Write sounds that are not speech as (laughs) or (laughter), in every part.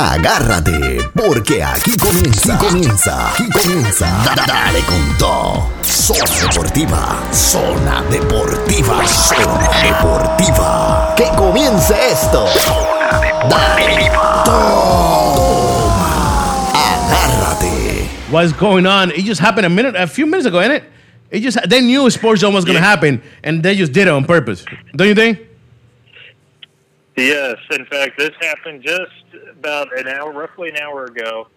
Agárrate, porque aquí comienza, aquí comienza, aquí comienza. Da- Dale con todo. Zona Deportiva, Zona Deportiva, Zona Deportiva. Que comience esto. Dale. Toma. Agárrate. What's going on? It just happened a minute, a few minutes ago, ain't it? It just they knew Sports Zone was going to happen, and they just did it on purpose. Don't you think? Yes, in fact, this happened just about an hour, roughly an hour ago.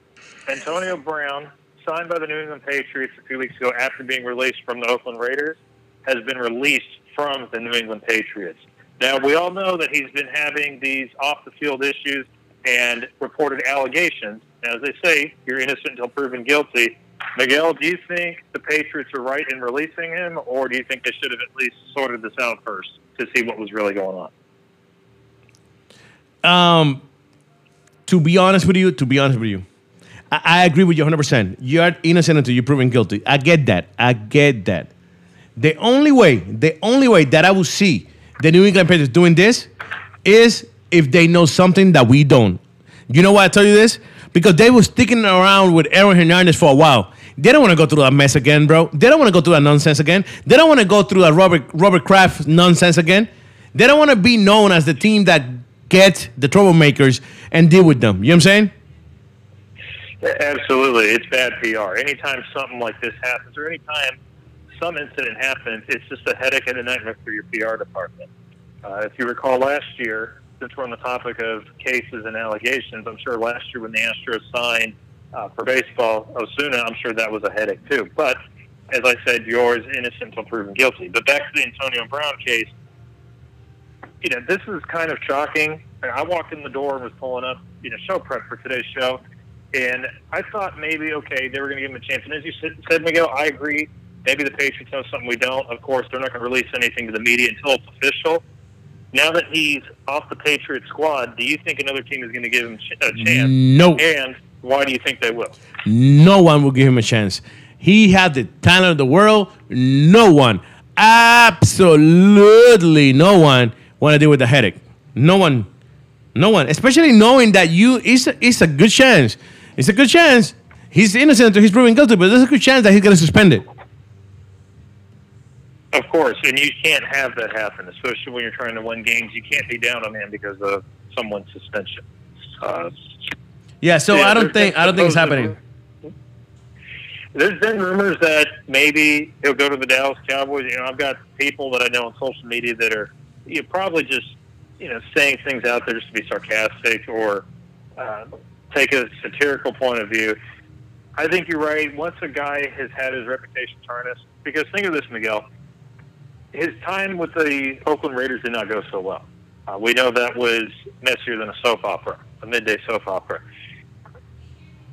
Antonio Brown, signed by the New England Patriots a few weeks ago after being released from the Oakland Raiders, has been released from the New England Patriots. Now, we all know that he's been having these off the field issues and reported allegations. Now, as they say, you're innocent until proven guilty. Miguel, do you think the Patriots are right in releasing him, or do you think they should have at least sorted this out first to see what was really going on? Um, to be honest with you, to be honest with you, I, I agree with you 100%. You are innocent until you're proven guilty. I get that. I get that. The only way, the only way that I will see the New England Patriots doing this is if they know something that we don't. You know why I tell you this? Because they were sticking around with Aaron Hernandez for a while. They don't want to go through that mess again, bro. They don't want to go through that nonsense again. They don't want to go through that Robert Robert Kraft nonsense again. They don't want to be known as the team that gets the troublemakers and deal with them. You know what I'm saying? Absolutely, it's bad PR. Anytime something like this happens, or anytime some incident happens, it's just a headache and a nightmare for your PR department. Uh, if you recall last year, since we're on the topic of cases and allegations, I'm sure last year when the Astros signed uh, for baseball Osuna, I'm sure that was a headache too. But as I said, yours innocent until proven guilty. But back to the Antonio Brown case, you know, this is kind of shocking. I walked in the door and was pulling up, you know, show prep for today's show, and I thought maybe okay they were going to give him a chance. And as you said, Miguel, I agree. Maybe the Patriots know something we don't. Of course, they're not going to release anything to the media until it's official. Now that he's off the Patriot squad, do you think another team is going to give him a chance? No. And why do you think they will? No one will give him a chance. He had the talent of the world. No one, absolutely no one, want to deal with the headache. No one, no one. Especially knowing that you, is a, it's a good chance. It's a good chance. He's innocent until he's proven guilty, but there's a good chance that he's going to suspend it. Of course, and you can't have that happen, especially when you're trying to win games. You can't be down on him because of someone's suspension. Uh, Yeah. So Yeah, I don't think I don't think it's happening. There's been rumors that maybe he'll go to the Dallas Cowboys. You know, I've got people that I know on social media that are you know, probably just you know saying things out there just to be sarcastic or uh, take a satirical point of view. I think you're right. Once a guy has had his reputation tarnished, because think of this, Miguel. His time with the Oakland Raiders did not go so well. Uh, we know that was messier than a soap opera, a midday soap opera.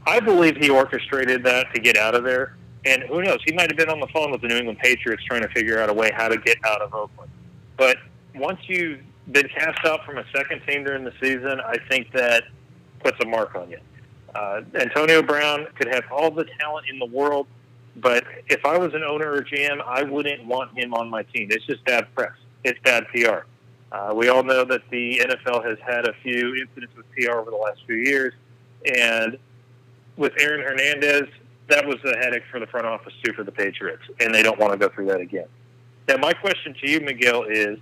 I believe he orchestrated that to get out of there. And who knows? He might have been on the phone with the New England Patriots trying to figure out a way how to get out of Oakland. But once you've been cast out from a second team during the season, I think that puts a mark on you. Uh, Antonio Brown could have all the talent in the world, but if I was an owner or GM, I wouldn't want him on my team. It's just bad press. It's bad PR. Uh, we all know that the NFL has had a few incidents with PR over the last few years, and with Aaron Hernandez, that was a headache for the front office too for the Patriots, and they don't want to go through that again. Now, my question to you, Miguel, is: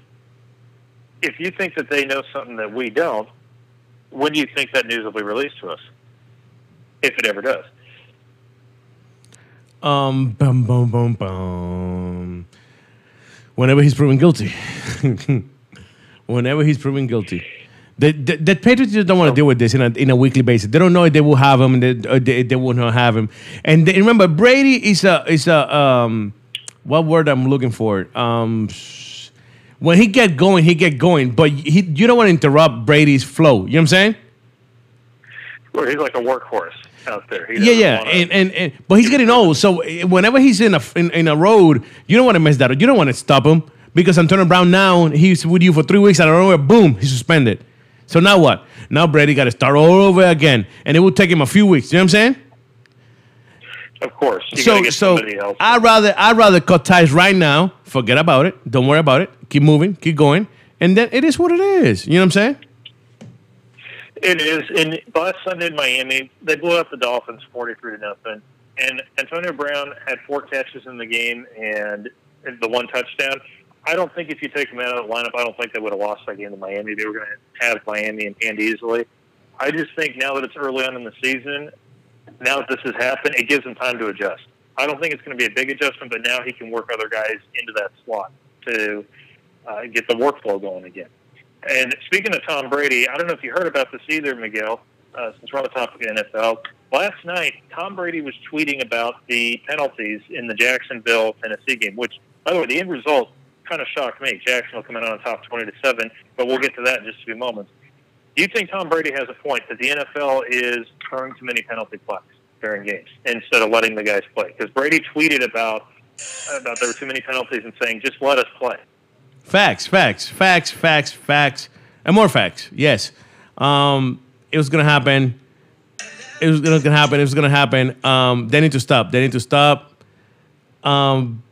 if you think that they know something that we don't, when do you think that news will be released to us, if it ever does? Um, bum, bum, bum, bum. Whenever he's proven guilty. (laughs) Whenever he's proven guilty. The, the, the Patriots just don't want to deal with this in a, in a weekly basis. They don't know if they will have him, they, they, they will not have him. And they, remember, Brady is a is a um, what word I'm looking for? Um, when he get going, he get going. But he, you don't want to interrupt Brady's flow. You know what I'm saying? Or he's like a workhorse out there. He Yeah, yeah, wanna- and, and and but he's getting old. So eh, whenever he's in a in, in a road, you don't want to mess that up. You don't want to stop him because Antonio Brown now he's with you for three weeks. I don't know where. boom, he's suspended. So now what? Now Brady got to start all over again, and it will take him a few weeks. You know what I'm saying? Of course, you so so. I'd rather I'd rather cut ties right now. Forget about it. Don't worry about it. Keep moving. Keep going. And then it is what it is. You know what I'm saying? It is. And last Sunday in Miami, they blew out the Dolphins 43 to nothing. And Antonio Brown had four catches in the game and the one touchdown. I don't think if you take him out of the lineup, I don't think they would have lost that game to Miami. They were going to have Miami in hand easily. I just think now that it's early on in the season, now that this has happened, it gives him time to adjust. I don't think it's going to be a big adjustment, but now he can work other guys into that slot to uh, get the workflow going again. And speaking of Tom Brady, I don't know if you heard about this either, Miguel, uh, since we're on the topic of the NFL. Last night, Tom Brady was tweeting about the penalties in the Jacksonville Tennessee game, which, by the way, the end result kind of shocked me. Jacksonville coming out on top 20 to 7, but we'll get to that in just a few moments. Do you think Tom Brady has a point that the NFL is throwing too many penalty flags during games instead of letting the guys play? Because Brady tweeted about about there were too many penalties and saying just let us play. Facts, facts, facts, facts, facts, and more facts. Yes, um, it was gonna happen. It was gonna happen. It was gonna happen. Um, they need to stop. They need to stop. Um,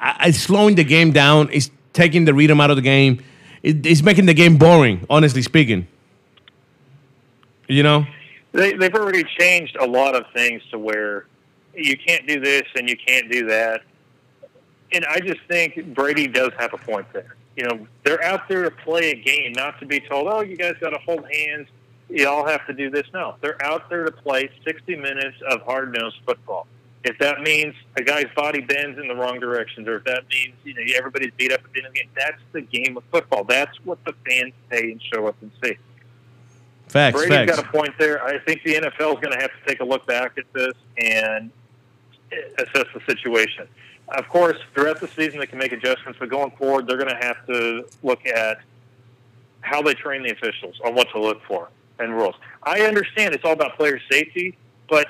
I, I slowing the game down. It's taking the rhythm out of the game. It, it's making the game boring. Honestly speaking, you know. They, they've already changed a lot of things to where you can't do this and you can't do that. And I just think Brady does have a point there. You know, they're out there to play a game, not to be told, "Oh, you guys got to hold hands. You all have to do this." No, they're out there to play 60 minutes of hard-nosed football. If that means a guy's body bends in the wrong directions, or if that means you know everybody's beat up at the end of the game, that's the game of football. That's what the fans pay and show up and see. Facts. Brady's facts. got a point there. I think the NFL is going to have to take a look back at this and eh, assess the situation. Of course, throughout the season, they can make adjustments, but going forward, they're going to have to look at how they train the officials on what to look for and rules. I understand it's all about player safety, but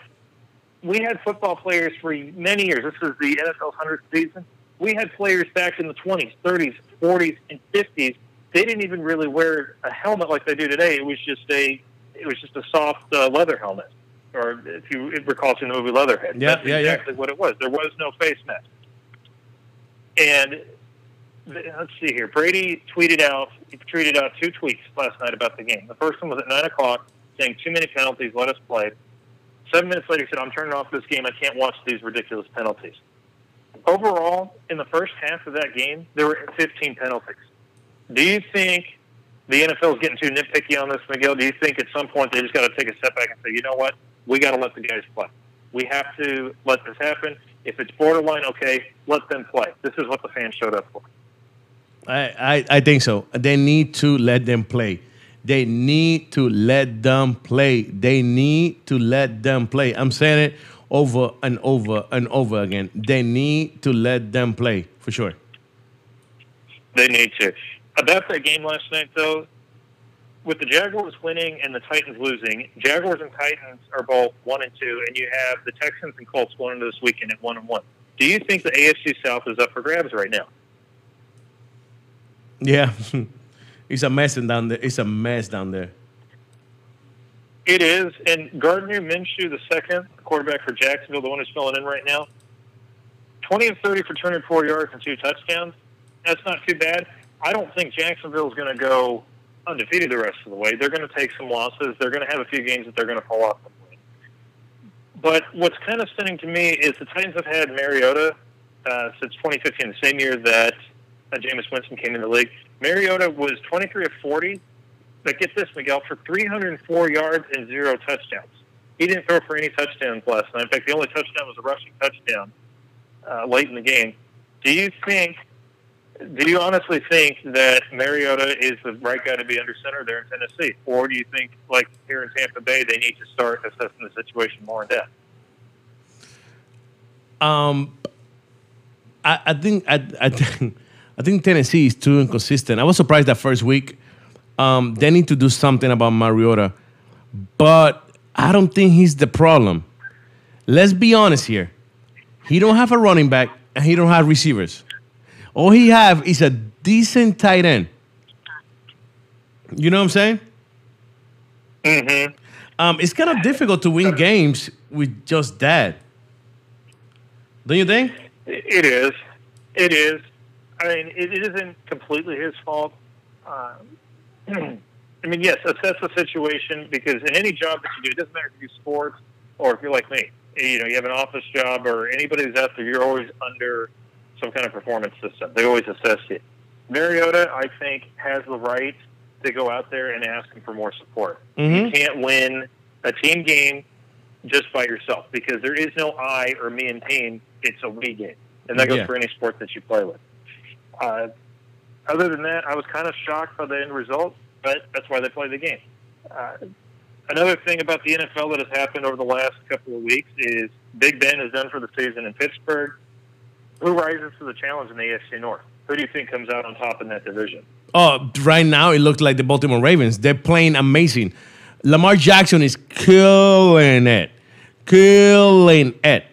we had football players for many years. This is the NFL's 100th season. We had players back in the 20s, 30s, 40s, and 50s. They didn't even really wear a helmet like they do today. It was just a it was just a soft uh, leather helmet, or if you recall from the movie Leatherhead. Yeah, That's yeah, yeah. exactly what it was. There was no face mask. And let's see here. Brady tweeted out he tweeted out two tweets last night about the game. The first one was at nine o'clock, saying too many penalties. Let us play. Seven minutes later, he said, "I'm turning off this game. I can't watch these ridiculous penalties." Overall, in the first half of that game, there were 15 penalties. Do you think the NFL is getting too nitpicky on this, Miguel? Do you think at some point they just got to take a step back and say, "You know what? We got to let the guys play. We have to let this happen. If it's borderline, okay, let them play. This is what the fans showed up for." I, I, I think so. They need to let them play. They need to let them play. They need to let them play. I'm saying it over and over and over again. They need to let them play for sure. They need to. About that game last night, though, with the Jaguars winning and the Titans losing, Jaguars and Titans are both one and two, and you have the Texans and Colts going into this weekend at one and one. Do you think the AFC South is up for grabs right now? Yeah, (laughs) it's a mess down there. It's a mess down there. It is, and Gardner Minshew, the second quarterback for Jacksonville, the one who's filling in right now, twenty and thirty for two hundred four yards and two touchdowns. That's not too bad. I don't think Jacksonville is going to go undefeated the rest of the way. They're going to take some losses. They're going to have a few games that they're going to fall off. But what's kind of stunning to me is the Titans have had Mariota uh, since 2015, the same year that uh, Jameis Winston came in the league. Mariota was 23 of 40, but get this, Miguel, for 304 yards and zero touchdowns. He didn't throw for any touchdowns last night. In fact, the only touchdown was a rushing touchdown uh, late in the game. Do you think? Do you honestly think that Mariota is the right guy to be under center there in Tennessee, or do you think, like here in Tampa Bay, they need to start assessing the situation more in depth? Um, I, I think I, I think I think Tennessee is too inconsistent. I was surprised that first week. Um, they need to do something about Mariota, but I don't think he's the problem. Let's be honest here. He don't have a running back and he don't have receivers. All he have is a decent tight end. You know what I'm saying? Mm-hmm. Um, it's kind of difficult to win games with just that. Don't you think? It is. It is. I mean, it isn't completely his fault. Um, (clears throat) I mean, yes, assess the situation because in any job that you do, it doesn't matter if you do sports or if you're like me. You know, you have an office job or anybody who's out there, you're always under some kind of performance system. They always assess you. Mariota, I think, has the right to go out there and ask him for more support. Mhm. You can't win a team game just by yourself because there is no I or me and team. It's a we game, and that goes Yeah. for any sport that you play with. Uh, other than that, I was kind of shocked by the end result, but that's why they play the game. Uh, another thing about the NFL that has happened over the last couple of weeks is Big Ben is done for the season in Pittsburgh. Who rises to the challenge in the AFC North? Who do you think comes out on top in that division? Oh, right now it looks like the Baltimore Ravens. They're playing amazing. Lamar Jackson is killing it, killing it.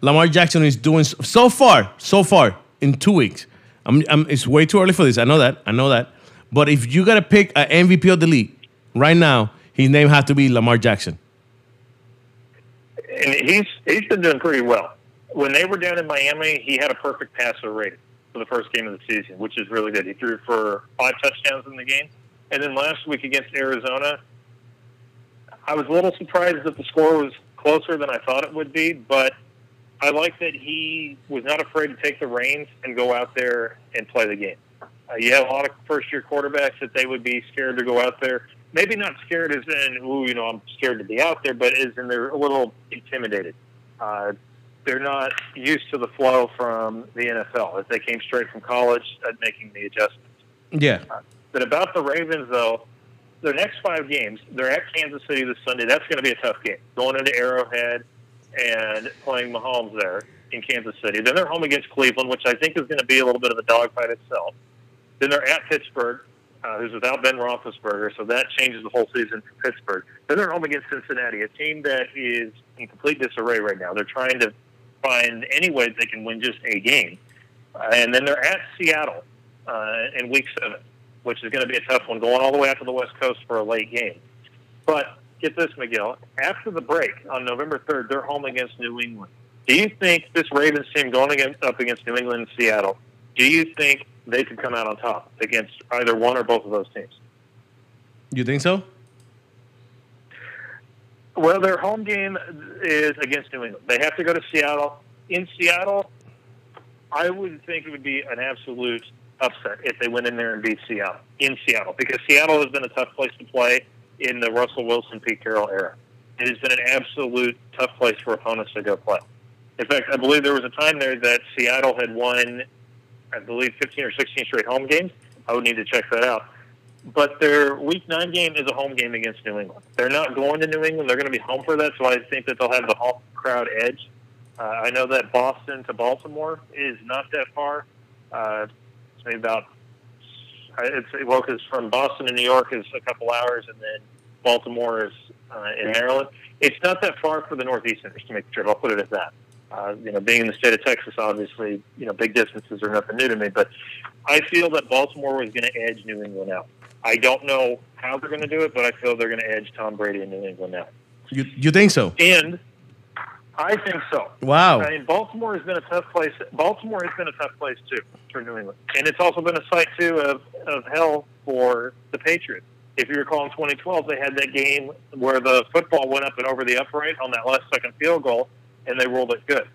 Lamar Jackson is doing so far, so far in two weeks. I'm, I'm, it's way too early for this. I know that. I know that. But if you got to pick an MVP of the league right now, his name has to be Lamar Jackson. and he's he's been doing pretty well. When they were down in Miami, he had a perfect passer rating for the first game of the season, which is really good. He threw for five touchdowns in the game, and then last week against Arizona, I was a little surprised that the score was closer than I thought it would be, but I like that he was not afraid to take the reins and go out there and play the game. Uh, you have a lot of first-year quarterbacks that they would be scared to go out there. Maybe not scared as in, ooh, you know, I'm scared to be out there, but as in they're a little intimidated. Uh, they're not used to the flow from the NFL as they came straight from college at making the adjustments. Yeah. But about the Ravens, though, their next five games, they're at Kansas City this Sunday. That's going to be a tough game. Going into Arrowhead and playing Mahomes there in Kansas City. Then they're home against Cleveland, which I think is going to be a little bit of a dogfight itself. Then they're at Pittsburgh, uh, who's without Ben Roethlisberger, so that changes the whole season for Pittsburgh. Then they're home against Cincinnati, a team that is in complete disarray right now. They're trying to find any way they can win just a game. Uh, and then they're at Seattle uh, in Week Seven, which is going to be a tough one, going all the way out to the West Coast for a late game. But get this, Miguel. After the break on November third, they're home against New England. Do you think this Ravens team going against, up against New England and Seattle? Do you think they could come out on top against either one or both of those teams? You think so? Well, their home game is against New England. They have to go to Seattle. In Seattle, I would think it would be an absolute upset if they went in there and beat Seattle in Seattle because Seattle has been a tough place to play in the Russell Wilson, Pete Carroll era. It has been an absolute tough place for opponents to go play. In fact, I believe there was a time there that Seattle had won, I believe, 15 or 16 straight home games. I would need to check that out. But their Week Nine game is a home game against New England. They're not going to New England. They're going to be home for that, so I think that they'll have the home crowd edge. Uh, I know that Boston to Baltimore is not that far. Uh, it's maybe about it's well, because from Boston to New York is a couple hours, and then Baltimore is uh, in Maryland. It's not that far for the Northeasterners to make the trip. I'll put it at that. Uh, you know, being in the state of Texas, obviously, you know, big distances are nothing new to me. But I feel that Baltimore was going to edge New England out. I don't know how they're going to do it, but I feel they're going to edge Tom Brady and New England out. You, you think so? And I think so. Wow. I mean, Baltimore has been a tough place. Baltimore has been a tough place too for New England, and it's also been a site too of of hell for the Patriots. If you recall, in 2012, they had that game where the football went up and over the upright on that last second field goal, and they ruled it good.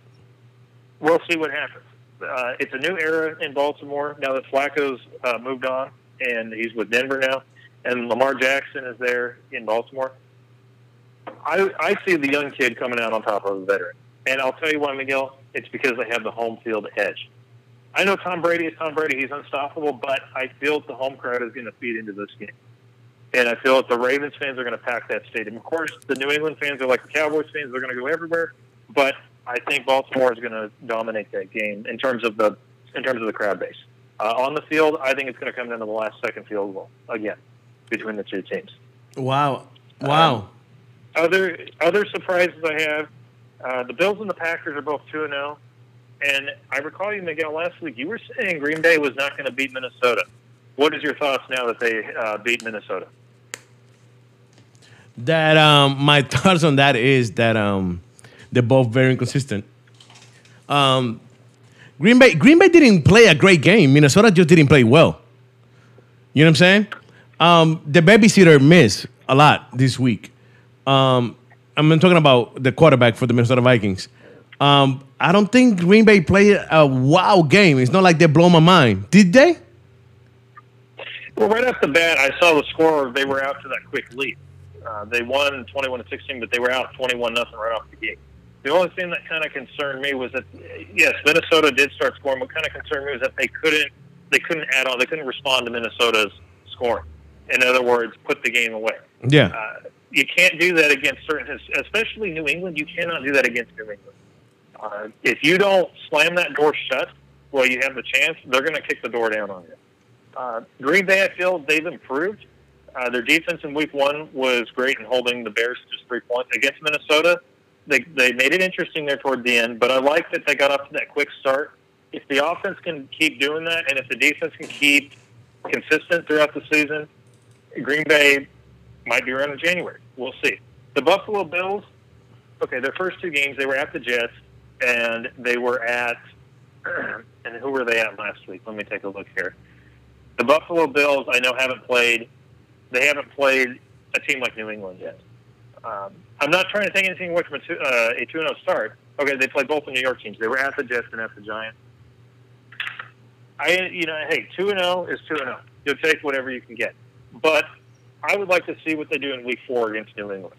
We'll see what happens. Uh, it's a new era in Baltimore now that Flacco's uh, moved on and he's with Denver now, and Lamar Jackson is there in Baltimore. I, I see the young kid coming out on top of the veteran. And I'll tell you why, Miguel. It's because they have the home field edge. I know Tom Brady is Tom Brady. He's unstoppable, but I feel the home crowd is going to feed into this game. And I feel that the Ravens fans are going to pack that stadium. Of course, the New England fans are like the Cowboys fans. They're going to go everywhere. But I think Baltimore is going to dominate that game in terms of the in terms of the crowd base. Uh, on the field, I think it's going to come down to the last second field goal again between the two teams. Wow. Wow. Other other surprises I have, uh, the Bills and the Packers are both two and zero, and I recall you Miguel last week. You were saying Green Bay was not going to beat Minnesota. What is your thoughts now that they uh, beat Minnesota? That um my (laughs) thoughts on that is that um they're both very inconsistent. Um Green Bay Green Bay didn't play a great game. Minnesota just didn't play well. You know what I'm saying? Um, the babysitter missed a lot this week. Um, I'm talking about the quarterback for the Minnesota Vikings. Um, I don't think Green Bay played a wow game. It's not like they blow my mind. Did they? Well, right off the bat, I saw the score. They were out to that quick lead. Uh, they won 21 to 16, but they were out 21 nothing right off the gate. The only thing that kind of concerned me was that yes, Minnesota did start scoring. What kind of concerned me was that they couldn't they couldn't add on. They couldn't respond to Minnesota's scoring. In other words, put the game away. Yeah. Uh, you can't do that against certain, especially New England. You cannot do that against New England. Uh, if you don't slam that door shut well, you have the chance, they're going to kick the door down on you. Uh, Green Bay, I feel they've improved. Uh, their defense in Week One was great in holding the Bears to just three points against Minnesota. They they made it interesting there toward the end, but I like that they got off to that quick start. If the offense can keep doing that, and if the defense can keep consistent throughout the season, Green Bay might be around in January. We'll see. The Buffalo Bills, okay, their first two games they were at the Jets and they were at (clears throat) and who were they at last week? Let me take a look here. The Buffalo Bills, I know, haven't played. They haven't played a team like New England yet. Um, I'm not trying to take anything away from a, two, uh, a 2 0 start. Okay, they played both the New York teams. They were at the Jets and at the Giants. I, you know, hey, 2 0 is 2 0. You'll take whatever you can get. But I would like to see what they do in week four against New England.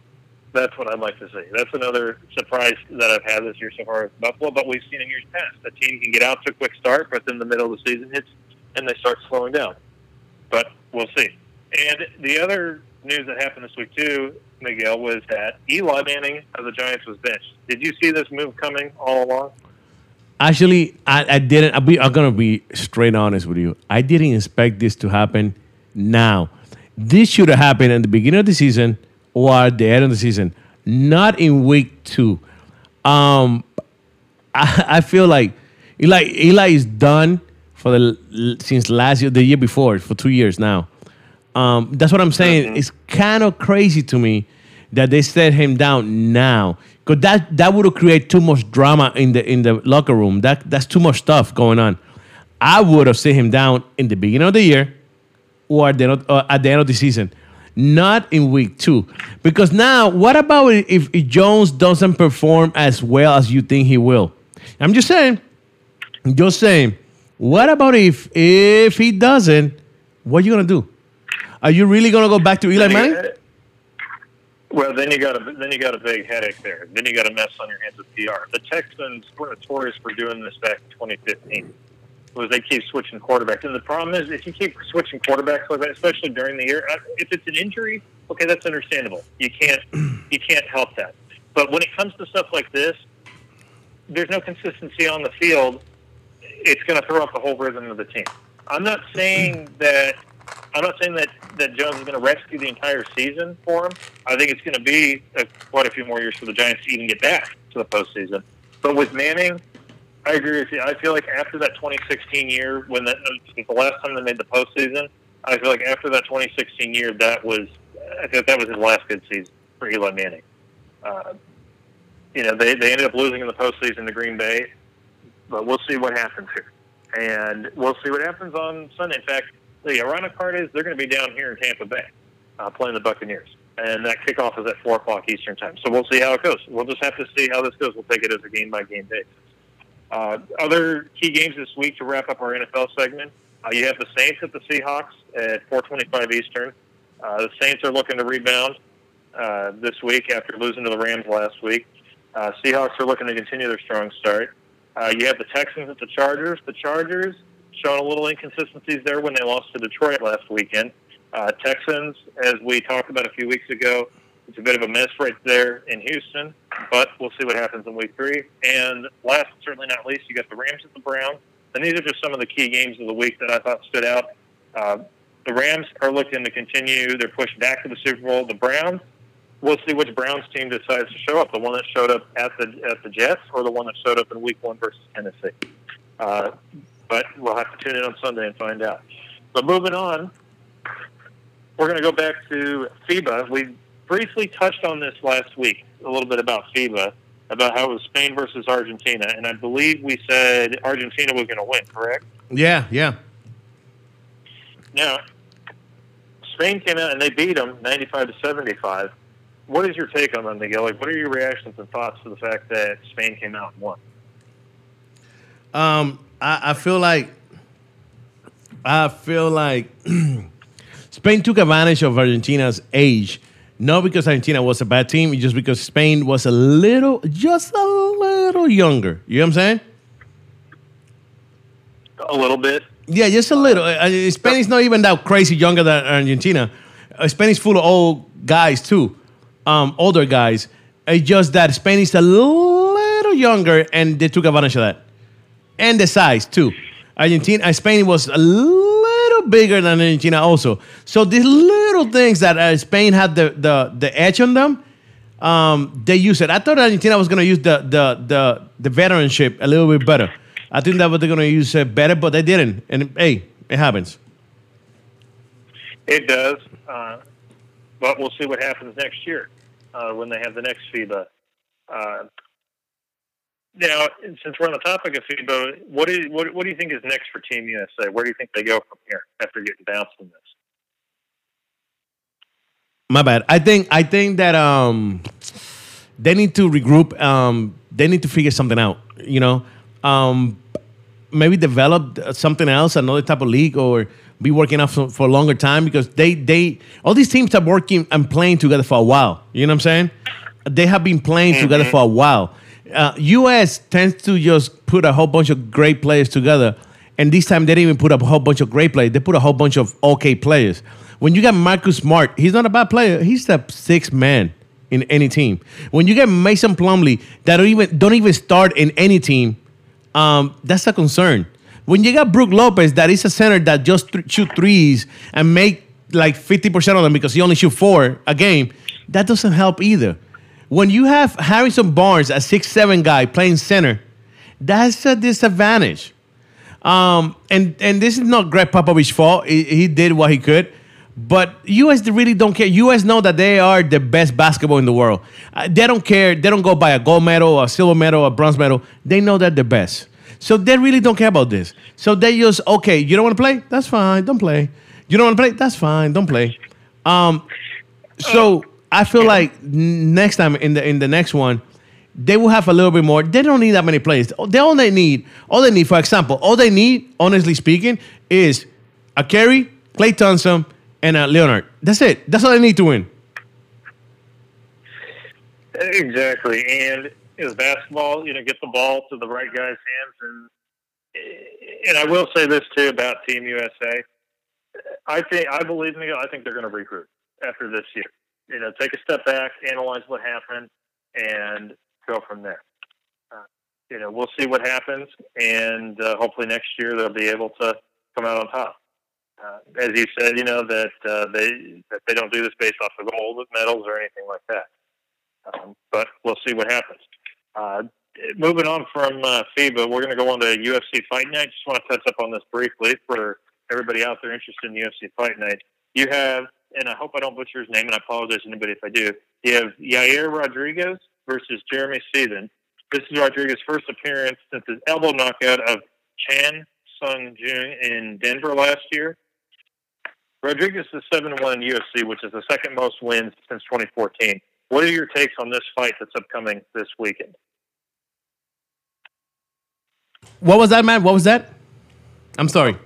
That's what I'd like to see. That's another surprise that I've had this year so far with Buffalo, but we've seen in years past. A team can get out to a quick start, but then the middle of the season hits and they start slowing down. But we'll see. And the other news that happened this week too, Miguel, was that Eli Manning of the Giants was benched. Did you see this move coming all along? Actually, I, I didn't. I'll be, I'm gonna be straight honest with you. I didn't expect this to happen now. This should have happened at the beginning of the season or at the end of the season, not in week two. Um, I, I feel like Eli Eli is done for the since last year, the year before, for two years now. Um, that's what I'm saying. It's kind of crazy to me that they set him down now, because that that would have created too much drama in the in the locker room. That that's too much stuff going on. I would have set him down in the beginning of the year, or at the, end of- uh, at the end of the season, not in week two. Because now, what about if, if Jones doesn't perform as well as you think he will? I'm just saying. Just saying. What about if if he doesn't? What are you gonna do? Are you really gonna go back to Eli Manning? Well, then you got a then you got a big headache there. Then you got a mess on your hands with PR. The Texans were notorious for doing this back in 2015. Was they keep switching quarterbacks, and the problem is if you keep switching quarterbacks like that, especially during the year, uh, if it's an injury, okay, that's understandable. You can't (clears throat) you can't help that. But when it comes to stuff like this, there's no consistency on the field. It's going to throw off the whole rhythm of the team. I'm not saying that I'm not saying that, that Jones is going to rescue the entire season for him. I think it's going to be a, quite a few more years for the Giants to even get back to the postseason. But with Manning, I agree with you. I feel like after that 2016 year, when that the last time they made the postseason, I feel like after that 2016 year, that was I think that was his last good season for Eli Manning. Uh, you know, they they ended up losing in the postseason to Green Bay, but we'll see what happens here, and we'll see what happens on Sunday. In fact, the ironic part is they're going to be down here in Tampa Bay uh, playing the Buccaneers, and that kickoff is at four o'clock Eastern time. So we'll see how it goes. We'll just have to see how this goes. We'll take it as a game by game basis. Uh, other key games this week to wrap up our NFL segment. Uh, you have the Saints at the Seahawks at 4:25 Eastern. Uh, the Saints are looking to rebound uh, this week after losing to the Rams last week. Uh, Seahawks are looking to continue their strong start. Uh, you have the Texans at the Chargers. The Chargers showing a little inconsistencies there when they lost to Detroit last weekend. Uh, Texans, as we talked about a few weeks ago, it's a bit of a mess right there in Houston, but we'll see what happens in week three. And last, certainly not least, you got the Rams at the Browns. And these are just some of the key games of the week that I thought stood out. Uh, the Rams are looking to continue their push back to the Super Bowl. The Browns, we'll see which Browns team decides to show up. The one that showed up at the at the Jets, or the one that showed up in Week One versus Tennessee. Uh, but we'll have to tune in on Sunday and find out. But moving on, we're going to go back to FIBA. We briefly touched on this last week, a little bit about FIBA, about how it was Spain versus Argentina, and I believe we said Argentina was going to win. Correct? Yeah, yeah. Now, Spain came out and they beat them 95 to 75. What is your take on them, Miguel? Like, what are your reactions and thoughts to the fact that Spain came out and won? Um, I, I feel like I feel like (clears throat) Spain took advantage of Argentina's age. Not because Argentina was a bad team, just because Spain was a little, just a little younger. You know what I'm saying? A little bit. Yeah, just a little. Uh, uh, Spain is not even that crazy younger than Argentina. Uh, Spain is full of old guys too, um, older guys. It's just that Spain is a little younger, and they took advantage of that, and the size too. Argentina, uh, Spain was a little bigger than Argentina also. So these little things that uh, Spain had the, the the edge on them, um, they use it. I thought Argentina was going to use the the the the veteranship a little bit better. I think that what they're going to use it better, but they didn't. And hey, it happens. It does, uh, but we'll see what happens next year uh, when they have the next FIBA. Now, since we're on the topic of FIBA, what, is, what, what do you think is next for Team USA? Where do you think they go from here after getting bounced in this? My bad. I think I think that um, they need to regroup. Um, they need to figure something out. You know, um, maybe develop something else, another type of league, or be working out for, for a longer time because they they all these teams are working and playing together for a while. You know what I'm saying? They have been playing mm-hmm. together for a while. Uh, U.S. tends to just put a whole bunch of great players together, and this time they didn't even put a whole bunch of great players. They put a whole bunch of okay players. When you got Marcus Smart, he's not a bad player. He's the sixth man in any team. When you get Mason Plumlee, that don't even don't even start in any team, um, that's a concern. When you got Brook Lopez, that is a center that just th- shoot threes and make like 50% of them because he only shoot four a game, that doesn't help either. When you have Harrison Barnes, a six-seven guy playing center, that's a disadvantage. Um, and and this is not Gregg Popovich's fault. He, he, did what he could. But US really don't care. US know that they are the best basketball in the world. Uh, they don't care. They don't go by a gold medal, a silver medal, a bronze medal. They know that they're the best. So they really don't care about this. So they just okay. You don't want to play? That's fine. Don't play. You don't want to play? That's fine. Don't play. Um, so I feel like next time in the in the next one, they will have a little bit more. They don't need that many players. They all they need, all they need, for example, all they need, honestly speaking, is a Curry, Klay Thompson, and a Leonard. That's it. That's all they need to win. Exactly, and is basketball, you know, get the ball to the right guy's hands, and and I will say this too about Team USA. I think I believe me. I think they're going to recruit after this year. You know, take a step back, analyze what happened, and go from there. Uh, you know, we'll see what happens, and uh, hopefully next year they'll be able to come out on top. Uh, as you said, you know that uh, they that they don't do this based off of gold medals or anything like that. Um, but we'll see what happens. Uh, moving on from uh, FIBA, we're going to go on to UFC Fight Night. Just want to touch up on this briefly for everybody out there interested in UFC Fight Night. You have, and I hope I don't butcher his name, and I apologize to anybody if I do. You have Yair Rodriguez versus Jeremy Stephens. This is Rodriguez's first appearance since his elbow knockout of Chan Sung Jung in Denver last year. Rodriguez is 7 1 in UFC, which is the second most wins since 2014. What are your takes on this fight that's upcoming this weekend? What was that, man? What was that? I'm sorry.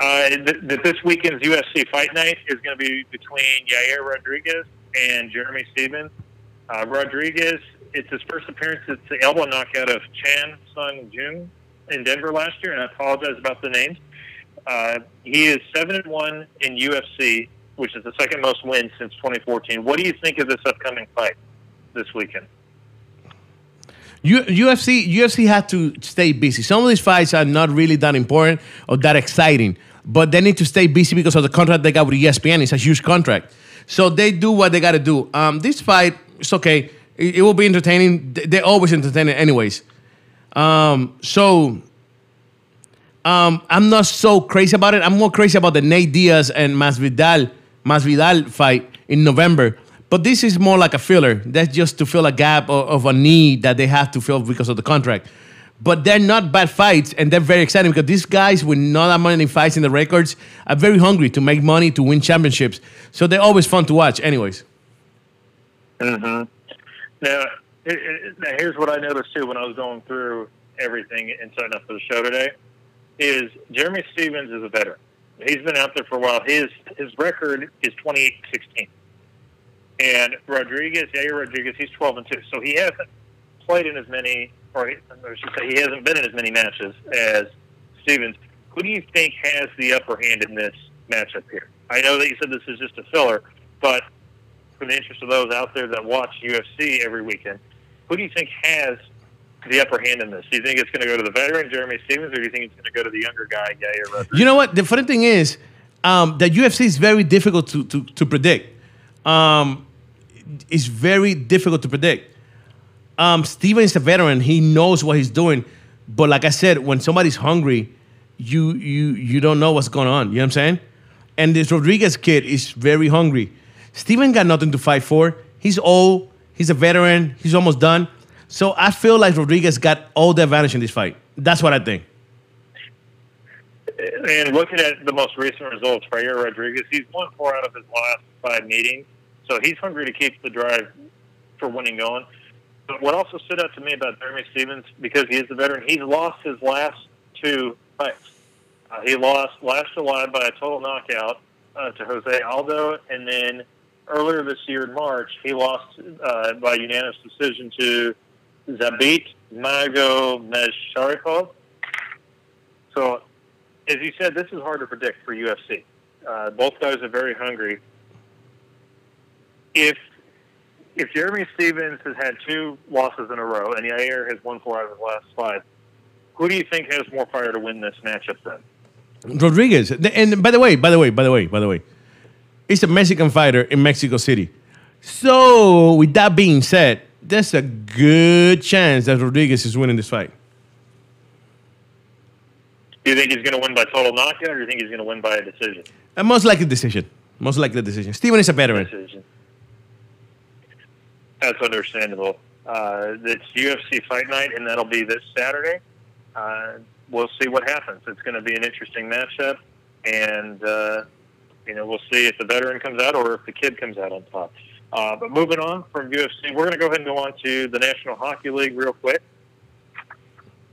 Uh, th- th- this weekend's UFC Fight Night is going to be between Yair Rodriguez and Jeremy Stephens. Uh, Rodriguez, it's his first appearance. It's the elbow knockout of Chan Sung Jung in Denver last year, and I apologize about the names. Uh, he is seven and one in UFC, which is the second most wins since 2014. What do you think of this upcoming fight this weekend? UFC UFC had to stay busy. Some of these fights are not really that important or that exciting, but they need to stay busy because of the contract they got with ESPN. It's a huge contract, so they do what they got to do. Um, this fight, it's okay. It, it, will be entertaining. They're always entertaining, anyways. Um, so um, I'm not so crazy about it. I'm more crazy about the Nate Diaz and Masvidal Masvidal fight in November but this is more like a filler. That's just to fill a gap of, of, a need that they have to fill because of the contract. But they're not bad fights, and they're very exciting because these guys with not that many fights in the records are very hungry to make money to win championships. So they're always fun to watch, anyways. Mm-hmm. Now, now, here's what I noticed too when I was going through everything and setting up for the show today: is Jeremy Stephens is a veteran. He's been out there for a while. His his record is 28-16. and Rodriguez, yeah Rodriguez, he's 12 and two, so he hasn't played in as many, or I should say, he hasn't been in as many matches as Stephens. Who do you think has the upper hand in this matchup here? I know that you said this is just a filler, but for the interest of those out there that watch UFC every weekend, who do you think has the upper hand in this? Do you think it's going to go to the veteran Jeremy Stephens, or do you think it's going to go to the younger guy Yair Rodriguez? You know what? The funny thing is, um, the UFC is very difficult to, to, to predict. Um, it's very difficult to predict. Um, Steven is a veteran; he knows what he's doing. But like I said, when somebody's hungry, you you you don't know what's going on. You know what I'm saying? And this Rodriguez kid is very hungry. Steven got nothing to fight for. He's old. He's a veteran. He's almost done. So I feel like Rodriguez got all the advantage in this fight. That's what I think. And looking at the most recent results for Yair Rodriguez, he's won four out of his last five meetings. So he's hungry to keep the drive for winning going. But what also stood out to me about Jeremy Stephens, because he is a veteran, he's lost his last two fights. Uh, he lost last July by a total knockout uh, to Jose Aldo, and then earlier this year in March, he lost uh, by unanimous decision to Zabit Magomedsharipov. So, as you said, this is hard to predict for UFC. Uh, both guys are very hungry. If if Jeremy Stephens has had two losses in a row and Yair has won four out of his last five, who do you think has more fire to win this matchup then? Rodriguez. And by the way, by the way, by the way, by the way, he's a Mexican fighter in Mexico City. So, with that being said, there's a good chance that Rodriguez is winning this fight. Do you think he's going to win by total knockout, or do you think he's going to win by a decision? A most likely decision. Most likely decision. Steven is a veteran. Decision. That's understandable. Uh, it's UFC Fight Night, and that'll be this Saturday. Uh, we'll see what happens. It's going to be an interesting matchup, and uh, you know we'll see if the veteran comes out or if the kid comes out on top. Uh, but moving on from UFC, we're going to go ahead and go on to the National Hockey League real quick.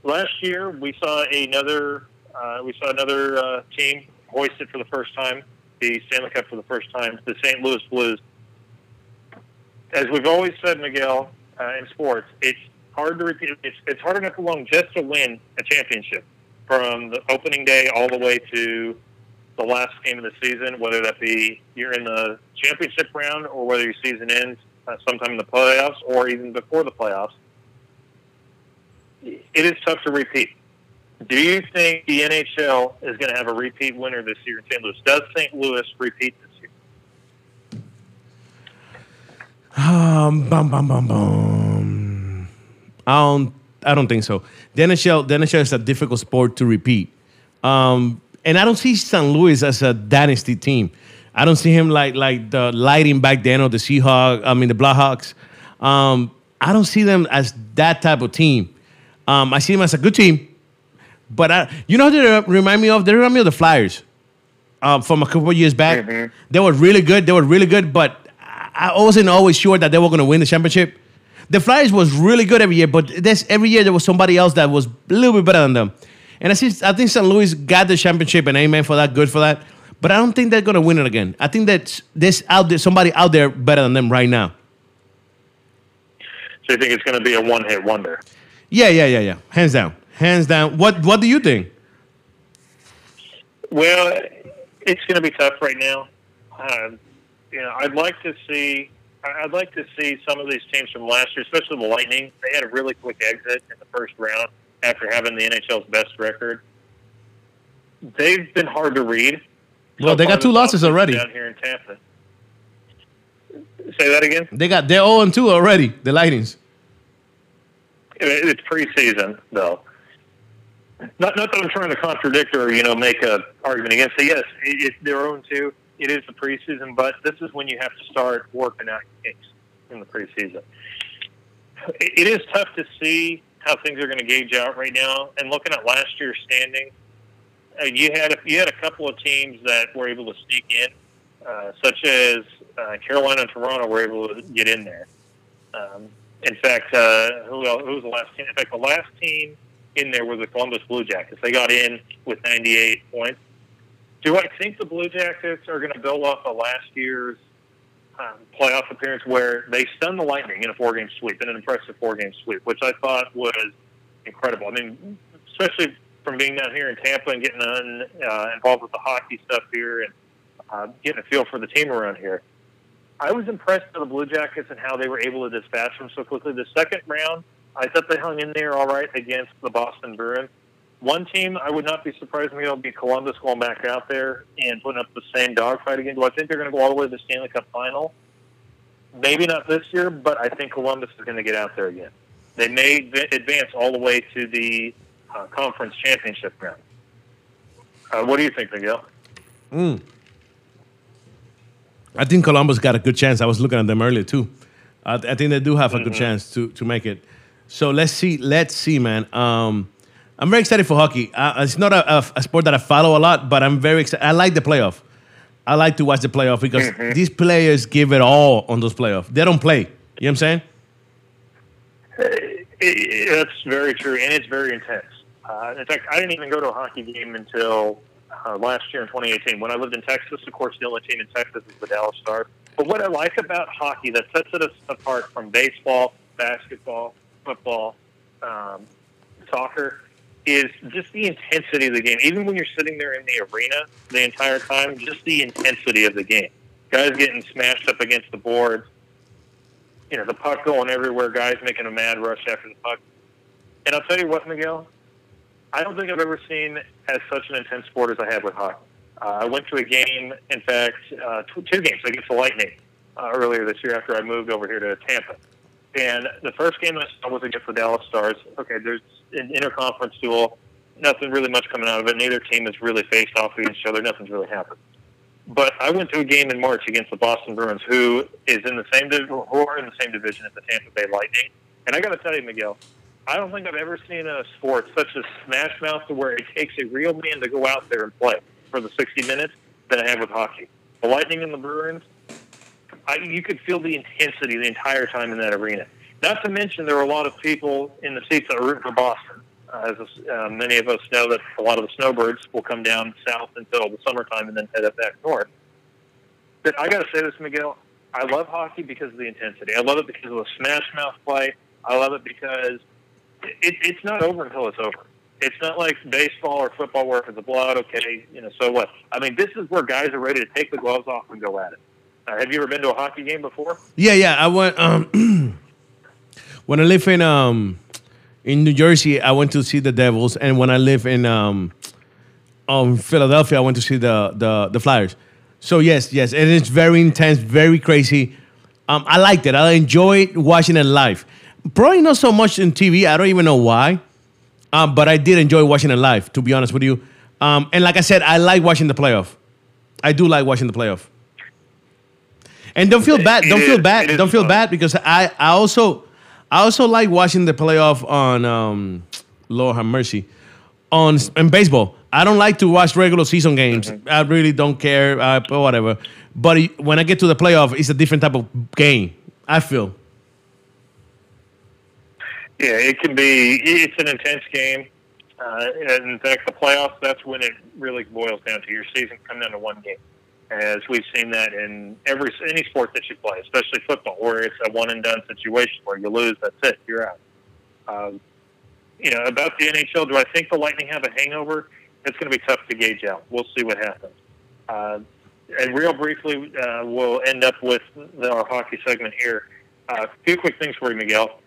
Last year, we saw another uh, we saw another uh, team hoist it for the first time, the Stanley Cup for the first time, the St. Louis Blues. As we've always said, Miguel, uh, in sports, it's hard to repeat. It's, it's hard enough alone just to win a championship from the opening day all the way to the last game of the season, whether that be you're in the championship round or whether your season ends uh, sometime in the playoffs or even before the playoffs. It is tough to repeat. Do you think the NHL is going to have a repeat winner this year in St. Louis? Does St. Louis repeat this year? Um, bum, bum, bum, bum. I don't. I don't think so. The NHL, the NHL is a difficult sport to repeat. Um, and I don't see St. Louis as a dynasty team. I don't see him like like the Lightning back then or the Seahawks. I mean the Blackhawks. Um, I don't see them as that type of team. Um, I see them as a good team, but I, you know who they remind me of? They remind me of the Flyers um, from a couple of years back. Mhm. They were really good. They were really good, but I wasn't always sure that they were going to win the championship. The Flyers was really good every year, but this every year there was somebody else that was a little bit better than them. And I see, I think St. Louis got the championship, and amen for that, good for that. But I don't think they're going to win it again. I think that there's out there somebody out there better than them right now. So you think it's going to be a one-hit wonder? Yeah, yeah, yeah, yeah. Hands down, hands down. What What do you think? Well, it's going to be tough right now. Um, you know, I'd like to see. I'd like to see some of these teams from last year, especially the Lightning. They had a really quick exit in the first round after having the NHL's best record. They've been hard to read. Well, they got two losses already. down here in Tampa. Say that again. They got they're 0 and 2 already. The Lightnings. It's preseason, though. Not, not that I'm trying to contradict or you know make a argument against it. Yes, it, it's their own too. It is the preseason, but this is when you have to start working out kinks in the preseason. It, it is tough to see how things are going to gauge out right now, and looking at last year's standing, uh, you had a, you had a couple of teams that were able to sneak in, uh, such as uh, Carolina and Toronto were able to get in there. Um, in fact, uh, who, who was the last team? In fact, the last team in there was the Columbus Blue Jackets. They got in with 98 points. Do I think the Blue Jackets are going to build off of last year's um, playoff appearance where they stunned the Lightning in a four-game sweep, in an impressive four-game sweep, which I thought was incredible. I mean, especially from being down here in Tampa and getting un, uh, involved with the hockey stuff here and uh, getting a feel for the team around here. I was impressed with the Blue Jackets and how they were able to dispatch them so quickly. The second round, I thought they hung in there all right against the Boston Bruins. One team I would not be surprised if it'll be Columbus going back out there and putting up the same dogfight again. Do I think they're going to go all the way to the Stanley Cup final? Maybe not this year, but I think Columbus is going to get out there again. They may advance all the way to the uh, conference championship round. Uh, what do you think, Miguel? Mm. I think Columbus got a good chance. I was looking at them earlier too. I, I think they do have a good mm-hmm. chance to to make it. So let's see. Let's see, man. Um, I'm very excited for hockey. Uh, it's not a, a, a, sport that I follow a lot, but I'm very excited. I like the playoff. I like to watch the playoff because mm-hmm. these players give it all on those playoffs. They don't play. You know what I'm saying? It, it, that's very true, and it's very intense. Uh, in fact, I didn't even go to a hockey game until uh, last year in 2018. When I lived in Texas, of course, the only team in Texas is the Dallas Stars. But what I like about hockey that sets it apart from baseball, basketball, football, um, soccer is just the intensity of the game. Even when you're sitting there in the arena the entire time, just the intensity of the game. Guys getting smashed up against the boards. You know, the puck going everywhere, guys making a mad rush after the puck. And I'll tell you what, Miguel, I don't think I've ever seen as such an intense sport as I have with hockey. Uh, I went to a game, in fact, uh, two, two games against the Lightning uh, earlier this year after I moved over here to Tampa. And the first game I saw was against the Dallas Stars. Okay, there's an interconference duel. Nothing really much coming out of it. Neither team has really faced off against each other. Nothing's really happened. But I went to a game in March against the Boston Bruins, who is in the same div- who are in the same division as the Tampa Bay Lightning. And I got to tell you, Miguel, I don't think I've ever seen a sport such a smash mouth to where it takes a real man to go out there and play for the 60 minutes than I have with hockey. The Lightning and the Bruins, I, you could feel the intensity the entire time in that arena. Not to mention, there were a lot of people in the seats that were rooting for Boston. Uh, as uh, many of us know, that a lot of the snowbirds will come down south until the summertime and then head up back north. But I got to say this, Miguel. I love hockey because of the intensity. I love it because of the smash mouth play. I love it because it, it's not over until it's over. It's not like baseball or football where if it's a blowout, okay, you know, so what? I mean, this is where guys are ready to take the gloves off and go at it. Uh, have you ever been to a hockey game before? Yeah, yeah. I went um, (clears throat) when I live in um, in New Jersey. I went to see the Devils, and when I live in um, um, Philadelphia, I went to see the the the Flyers. So yes, yes, and it's very intense, very crazy. Um, I liked it. I enjoyed watching it live. Probably not so much in TV. I don't even know why. Um, but I did enjoy watching it live, to be honest with you. Um, and like I said, I like watching the playoff. I do like watching the playoff. And don't feel bad. Don't feel bad. Don't feel bad because I, I also I also like watching the playoff on um, Lord have mercy on in baseball. I don't like to watch regular season games. Mm-hmm. I really don't care uh, whatever. But when I get to the playoff, it's a different type of game. I feel. Yeah, it can be. It's an intense game. Uh, in fact, the playoffs, that's when it really boils down to your season coming down to one game. As we've seen that in every any sport that you play, especially football, where it's a one and done situation where you lose, that's it, you're out. Um, you know, about the NHL, do I think the Lightning have a hangover? It's going to be tough to gauge out. We'll see what happens. Uh, and real briefly, uh, we'll end up with the, our hockey segment here. Uh, a few quick things for you, Miguel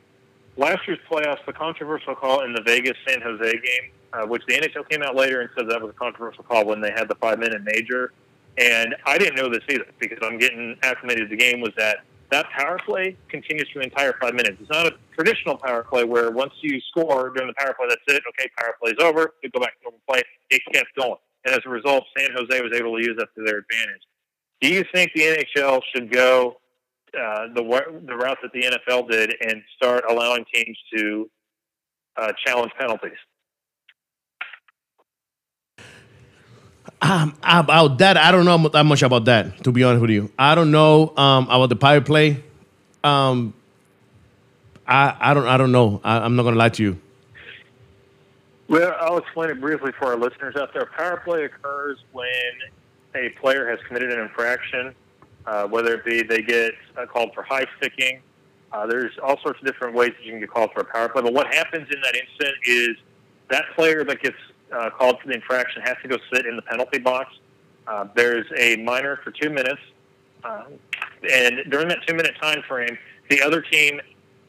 last year's playoffs, the controversial call in the Vegas San Jose game, uh, which the NHL came out later and said that was a controversial call when they had the five minute major. And I didn't know this either because I'm getting acclimated to the game. Was that that power play continues for the entire five minutes? It's not a traditional power play where once you score during the power play, that's it. Okay, power play's over. You go back to normal play. It kept going, and as a result, San Jose was able to use that to their advantage. Do you think the NHL should go uh, the the route that the NFL did and start allowing teams to uh, challenge penalties. Um, about that, I don't know that much about that. To be honest with you, I don't know um, about the power play. Um, I I don't I don't know. I, I'm not gonna lie to you. Well, I'll explain it briefly for our listeners out there. Power play occurs when a player has committed an infraction, uh, whether it be they get uh, called for high sticking. Uh, there's all sorts of different ways that you can get called for a power play. But what happens in that instant is that player that gets uh, called for the infraction has to go sit in the penalty box. Uh, there's a minor for two minutes, um, and during that two-minute time frame, the other team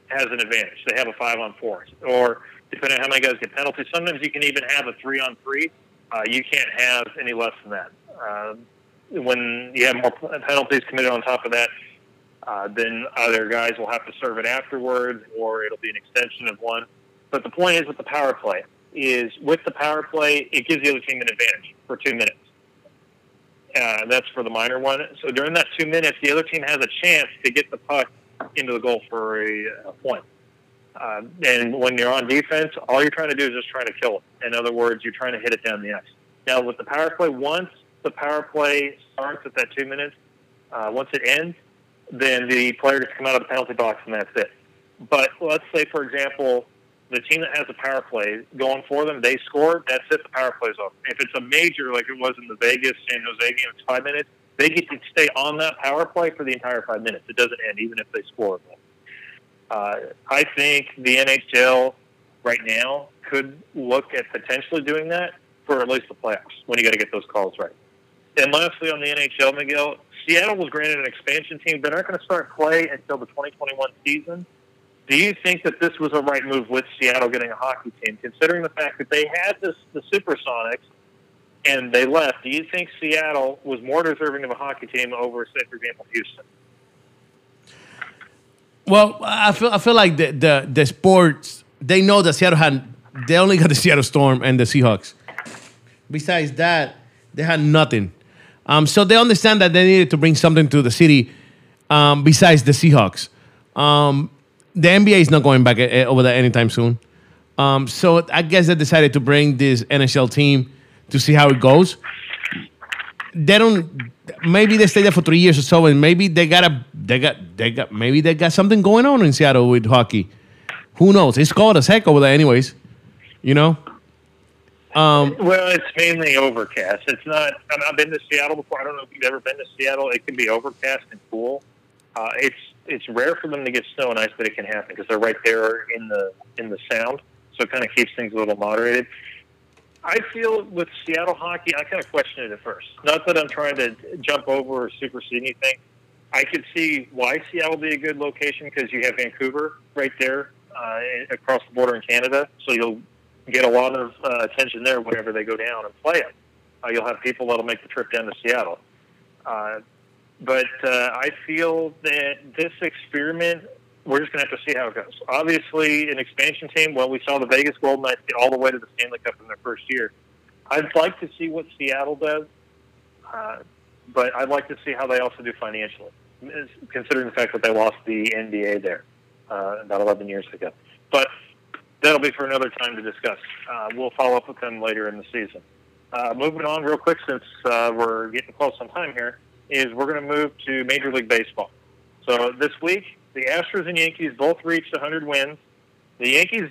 has an advantage. They have a five-on-four, or depending on how many guys get penalties. Sometimes you can even have a three-on-three. Uh, you can't have any less than that. Uh, when you have more penalties committed on top of that, uh, then other guys will have to serve it afterwards, or it'll be an extension of one. But the point is with the power play is with the power play, it gives the other team an advantage for two minutes. Uh, that's for the minor one. So during that two minutes, the other team has a chance to get the puck into the goal for a, a point. Uh, and when you're on defense, all you're trying to do is just trying to kill it. In other words, you're trying to hit it down the ice. Now, with the power play, once the power play starts at that two minutes, uh, once it ends, then the player just come out of the penalty box and that's it. But let's say, for example, the team that has the power play going for them, they score, that's it, the power play's over. If it's a major like it was in the Vegas San Jose game, it's five minutes, they get to stay on that power play for the entire five minutes. It doesn't end, even if they score. Uh, I think the NHL right now could look at potentially doing that for at least the playoffs when you got to get those calls right. And lastly, on the NHL, Miguel, Seattle was granted an expansion team. They're not going to start play until the 2021 season. Do you think that this was a right move with Seattle getting a hockey team, considering the fact that they had this the Supersonics and they left? Do you think Seattle was more deserving of a hockey team over, say, for example, Houston? Well, I feel I feel like the the, the sports they know that Seattle had they only got the Seattle Storm and the Seahawks. Besides that, they had nothing. Um, so they understand that they needed to bring something to the city um, besides the Seahawks. Um, the NBA is not going back uh, over there anytime soon. Um, so I guess they decided to bring this NHL team to see how it goes. They don't. Maybe they stay there for three years or so, and maybe they got a they got they got maybe they got something going on in Seattle with hockey. Who knows? It's cold as heck over there, anyways. You know. Um, well, it's mainly overcast. It's not. I've been to Seattle before. I don't know if you've ever been to Seattle. It can be overcast and cool. Uh, it's it's rare for them to get snow and ice, but it can happen because they're right there in the in the sound, so it kind of keeps things a little moderated. I feel with Seattle hockey, I kind of question it at first. Not that I'm trying to jump over or supersede anything. I could see why Seattle would be a good location because you have Vancouver right there uh, across the border in Canada, so you'll get a lot of uh, attention there whenever they go down and play it. Uh, you'll have people that'll make the trip down to Seattle. Uh, but uh, I feel that this experiment, we're just going to have to see how it goes. Obviously, an expansion team, well, we saw the Vegas Golden Knights get all the way to the Stanley Cup in their first year. I'd like to see what Seattle does, uh, but I'd like to see how they also do financially, considering the fact that they lost the NBA there uh, about 11 years ago. But that'll be for another time to discuss. Uh, we'll follow up with them later in the season. Uh, moving on real quick, since uh, we're getting close on time here is we're going to move to Major League Baseball. So this week, the Astros and Yankees both reached 100 wins. The Yankees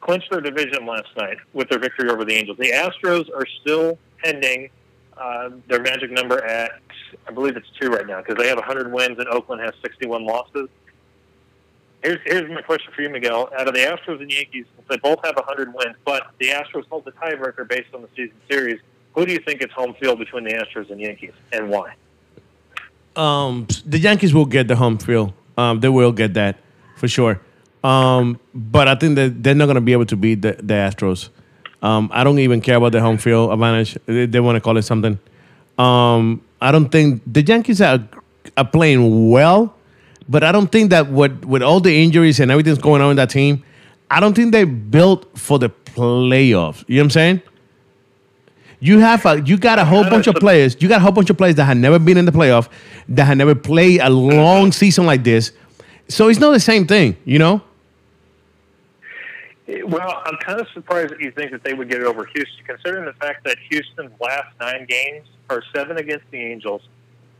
clinched their division last night with their victory over the Angels. The Astros are still pending uh, their magic number at, I believe it's two right now, because they have 100 wins and Oakland has 61 losses. Here's, here's my question for you, Miguel. Out of the Astros and Yankees, they both have 100 wins, but the Astros hold the tiebreaker based on the season series. Who do you think is home field between the Astros and Yankees, and why? Um, the Yankees will get the home field. Um, they will get that for sure. Um, but I think that they're not going to be able to beat the, the Astros. Um, I don't even care about the home field advantage. They, they want to call it something. Um, I don't think the Yankees are, are playing well, but I don't think that with, with all the injuries and everything's going on in that team, I don't think they built for the playoffs. You know what I'm saying? You have a you got a whole bunch of players. You got a whole bunch of players that have never been in the playoff, that have never played a long season like this. So it's not the same thing, you know. Well, I'm kind of surprised that you think that they would get it over Houston, considering the fact that Houston's last nine games are seven against the Angels,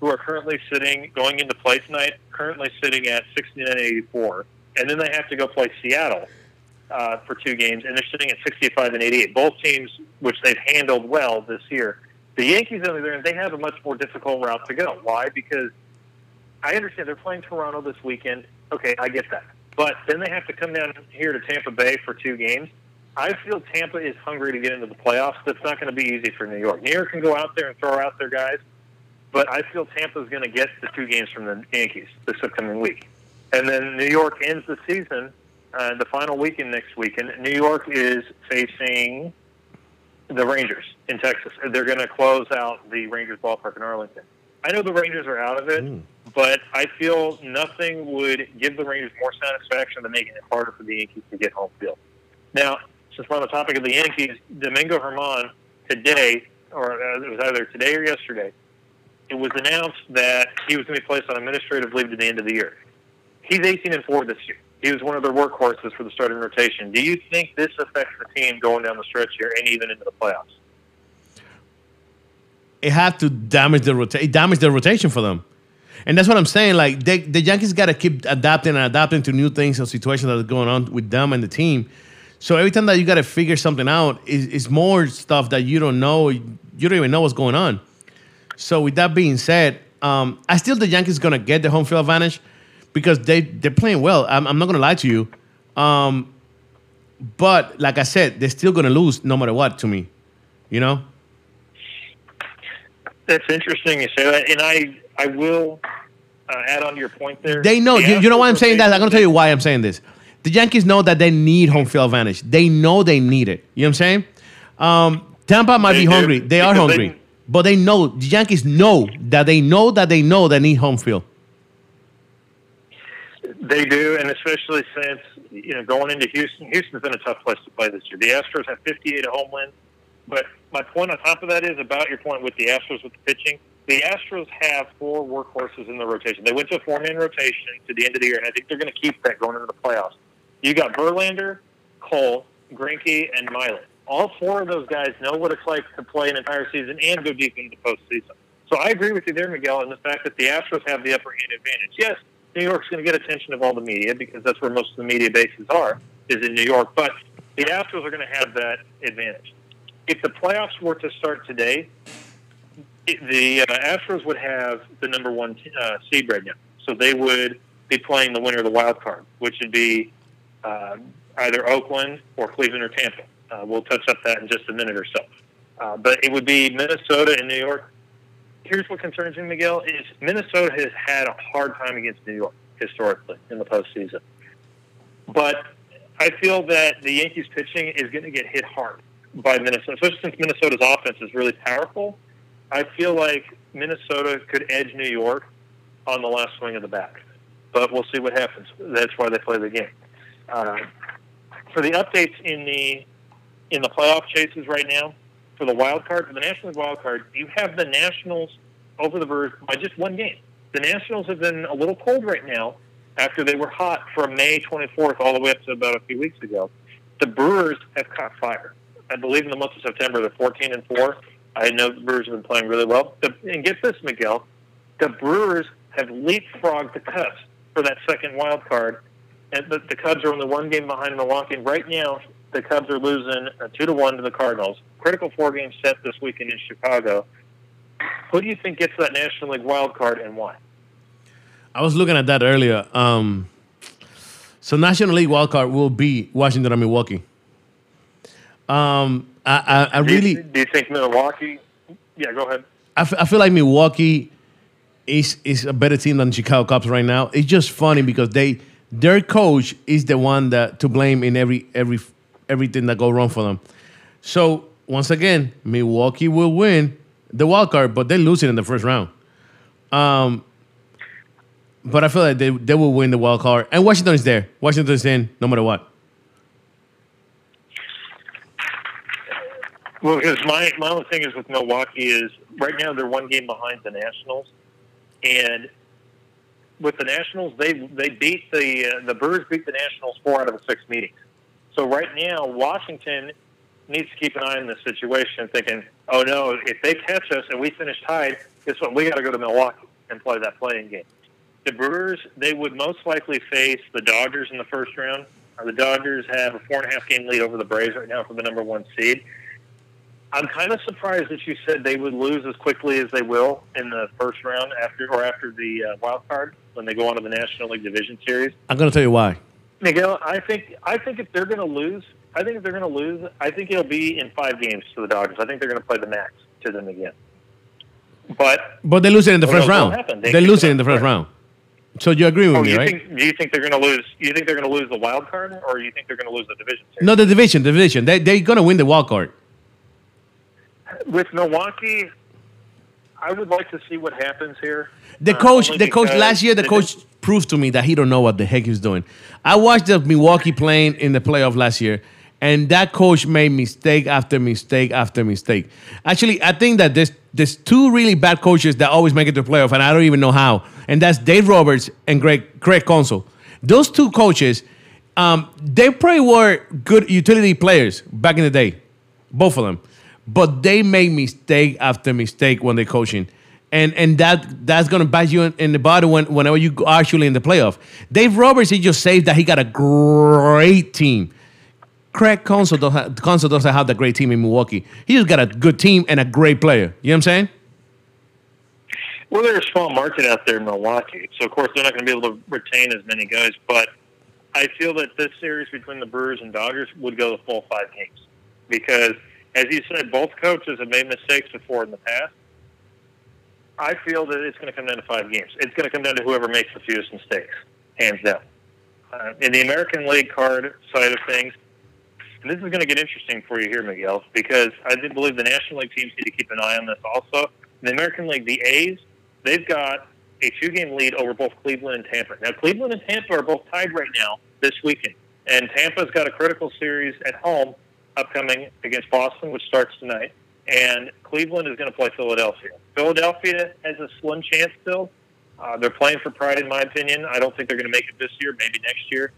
who are currently sitting, going into play tonight, currently sitting at 69-84, and then they have to go play Seattle uh, for two games, and they're sitting at 65 and 88. Both teams, which they've handled well this year. The Yankees, on the other hand, they have a much more difficult route to go. Why? Because I understand they're playing Toronto this weekend. Okay, I get that. But then they have to come down here to Tampa Bay for two games. I feel Tampa is hungry to get into the playoffs. That's not going to be easy for New York. New York can go out there and throw out their guys, but I feel Tampa is going to get the two games from the Yankees this upcoming week. And then New York ends the season, uh, the final weekend next weekend. New York is facing the Rangers in Texas. They're going to close out the Rangers ballpark in Arlington. I know the Rangers are out of it, mm. but I feel nothing would give the Rangers more satisfaction than making it harder for the Yankees to get home field. Now, since we're on the topic of the Yankees, Domingo Germán today, or uh, it was either today or yesterday, it was announced that he was going to be placed on administrative leave to the end of the year. He's 18 and 4 this year. He was one of their workhorses for the starting rotation. Do you think this affects the team going down the stretch here and even into the playoffs? it had to damage the rotation. It damaged the rotation for them, and that's what I'm saying. Like they, the Yankees got to keep adapting and adapting to new things and situations that are going on with them and the team. So every time that you got to figure something out, is is more stuff that you don't know. You don't even know what's going on. So with that being said, um, I still the Yankees gonna get the home field advantage because they they're playing well. I'm, I'm not gonna lie to you. Um, but like I said, they're still gonna lose no matter what to me. You know. That's interesting you say that, and I I will uh, add on to your point there. They know. The you, you know why I'm saying that? I'm going to tell you why I'm saying this. The Yankees know that they need home field advantage. They know they need it. You know what I'm saying? Um, Tampa might they be do. hungry. They because are hungry, they, but they know the Yankees know that they know that they know they need home field. They do, and especially since you know going into Houston, Houston's been a tough place to play this year. The Astros have 58 home wins, but my point on top of that is about your point with the Astros with the pitching. The Astros have four workhorses in the rotation. They went to a four-man rotation to the end of the year, and I think they're going to keep that going into the playoffs. You got Verlander, Cole, Greinke, and Miley. All four of those guys know what it's like to play an entire season and go deep into the postseason. So I agree with you there, Miguel, in the fact that the Astros have the upper hand advantage. Yes, New York's going to get attention of all the media because that's where most of the media bases are, is in New York. But the Astros are going to have that advantage if the playoffs were to start today, the uh, Astros would have the number one uh, seed right now. So they would be playing the winner of the wild card, which would be uh, either Oakland or Cleveland or Tampa. Uh, we'll touch up that in just a minute or so. Uh, but it would be Minnesota and New York. Here's what concerns me, Miguel: is Minnesota has had a hard time against New York historically in the postseason. But I feel that the Yankees pitching is going to get hit hard by Minnesota, especially since Minnesota's offense is really powerful. I feel like Minnesota could edge New York on the last swing of the bat, but we'll see what happens. That's why they play the game. Uh, for the updates in the in the playoff chases right now, for the wild card, for the National League wild card, you have the Nationals over the Brewers by just one game. The Nationals have been a little cold right now after they were hot from May 24th all the way up to about a few weeks ago. The Brewers have caught fire. I believe in the month of September, they're 14 and four. I know the Brewers have been playing really well. And get this, Miguel, the Brewers have leapfrogged the Cubs for that second wild card, and the, the Cubs are only one game behind Milwaukee. Right now, the Cubs are losing two to one to the Cardinals. Critical four game set this weekend in Chicago. Who do you think gets that National League wild card and why? I was looking at that earlier. Um, so National League wild card will be Washington or Milwaukee. Um, I, I, I do really. You, do you think Milwaukee? Yeah, go ahead. I, f- I feel like Milwaukee is is a better team than Chicago Cubs right now. It's just funny because they their coach is the one that to blame in every every everything that go wrong for them. So once again, Milwaukee will win the wild card, but they lose it in the first round. Um, but I feel like they, they will win the wild card, and Washington is there. Washington is in no matter what. Well, because my my only thing is with Milwaukee is right now they're one game behind the Nationals, and with the Nationals they they beat the uh, the Brewers beat the Nationals four out of the six meetings. So right now, Washington needs to keep an eye on this situation, thinking, "Oh no, if they catch us and we finish tied, guess what? We got to go to Milwaukee and play that playing game." The Brewers, they would most likely face the Dodgers in the first round. The Dodgers have a four and a half game lead over the Braves right now for the number one seed. I'm kind of surprised that you said they would lose as quickly as they will in the first round after or after the uh, wild card when they go on to the National League Division Series. I'm going to tell you why. Miguel, I think I think if they're going to lose, I think if they're going to lose, I think it'll be in five games to the Dodgers. I think they're going to play the max to them again. But But they lose it in the first round. They, They lose it in the first round. So you agree with oh, me, you right? think do you think they're going to lose? You think they're going to lose the wild card, or you think they're going to lose the division series? no, the division, the division. They they're going to win the wild card. With Milwaukee, I would like to see what happens here. The Uh, coach, the coach last year, the coach proved to me that he don't know what the heck he's doing. I watched the Milwaukee playing in the playoff last year, and that coach made mistake after mistake after mistake. Actually, I think that there's there's two really bad coaches that always make it to the playoff, and I don't even know how. And that's Dave Roberts and Greg Craig Counsell. Those two coaches, um, they probably were good utility players back in the day, both of them. But they made mistake after mistake when they're coaching. And and that that's gonna bite you in, in the body when, whenever you actually in the playoff. Dave Roberts, he just saved that he got a great team. Craig Counsell doesn't, have, doesn't have the great team in Milwaukee. He just got a good team and a great player. You know what I'm saying? Well, they're a small market out there in Milwaukee, so of course they're not going to be able to retain as many guys. But I feel that this series between the Brewers and Dodgers would go the full five games because, as you said, both coaches have made mistakes before in the past. I feel that it's going to come down to five games. It's going to come down to whoever makes the fewest mistakes, hands down. Uh, in the American League card side of things, and this is going to get interesting for you here, Miguel, because I do believe the National League teams need to keep an eye on this also. In the American League, the A's, they've got a two game lead over both Cleveland and Tampa. Now, Cleveland and Tampa are both tied right now this weekend. And Tampa's got a critical series at home upcoming against Boston, which starts tonight. And Cleveland is going to play Philadelphia. Philadelphia has a slim chance still. Uh, they're playing for pride, in my opinion. I don't think they're going to make it this year, maybe next year.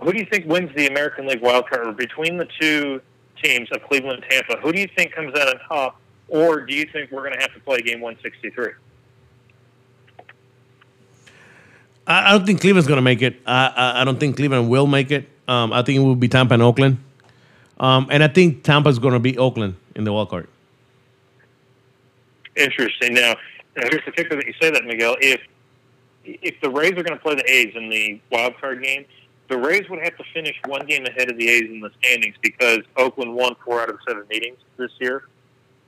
Who do you think wins the American League wild card? Or between the two teams of Cleveland and Tampa, who do you think comes out on top? Or do you think we're going to have to play game 163? I, I don't think Cleveland's gonna make it. I, I I don't think Cleveland will make it. Um, I think it will be Tampa and Oakland. Um, and I think Tampa's gonna be Oakland in the wild card. Interesting. Now, now here's the kicker that you say that, Miguel. If if the Rays are going to play the A's in the wild card game, the Rays would have to finish one game ahead of the A's in the standings because Oakland won four out of seven meetings this year.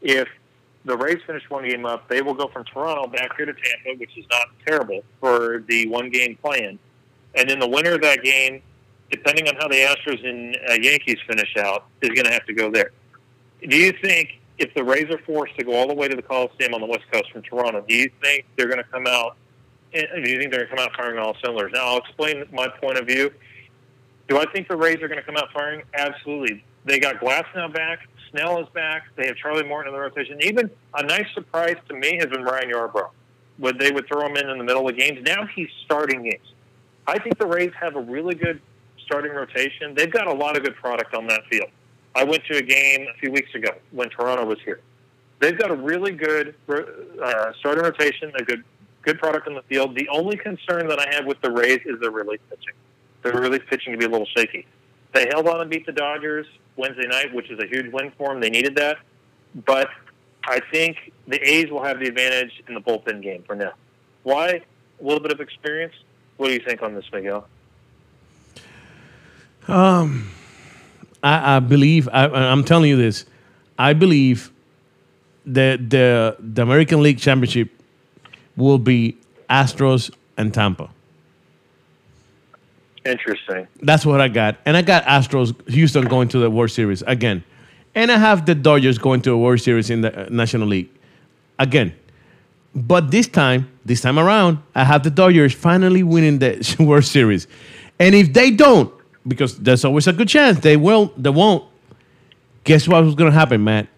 If the Rays finish one game up, they will go from Toronto back here to Tampa, which is not terrible for the one game plan. And then the winner of that game, depending on how the Astros and uh, Yankees finish out, is going to have to go there. Do you think if the Rays are forced to go all the way to the Coliseum on the West Coast from Toronto, do you think they're going to come out? eh, Do you think they're going to come out firing all cylinders? Now, I'll explain my point of view. Do I think the Rays are going to come out firing? Absolutely. They got Glass now back. Snell is back. They have Charlie Morton in the rotation. Even a nice surprise to me has been Ryan Yarbrough. Would they would throw him in in the middle of games? Now he's starting games. I think the Rays have a really good starting rotation. They've got a lot of good product on that field. I went to a game a few weeks ago when Toronto was here. They've got a really good uh, starting rotation, a good good product on the field. The only concern that I have with the Rays is their relief pitching. Their relief pitching to be a little shaky. They held on and beat the Dodgers Wednesday night, which is a huge win for them. They needed that, but I think the A's will have the advantage in the bullpen game for now. Why? A little bit of experience. What do you think on this, Miguel? I, I believe I, I'm telling you this. I believe that the the American League Championship will be Astros and Tampa. Interesting. That's what I got, and I got Astros Houston going to the World Series again, and I have the Dodgers going to a World Series in the uh, National League again. But this time, this time around, I have the Dodgers finally winning the (laughs) World Series, and if they don't, because there's always a good chance they will, they won't. Guess what was going to happen, Matt?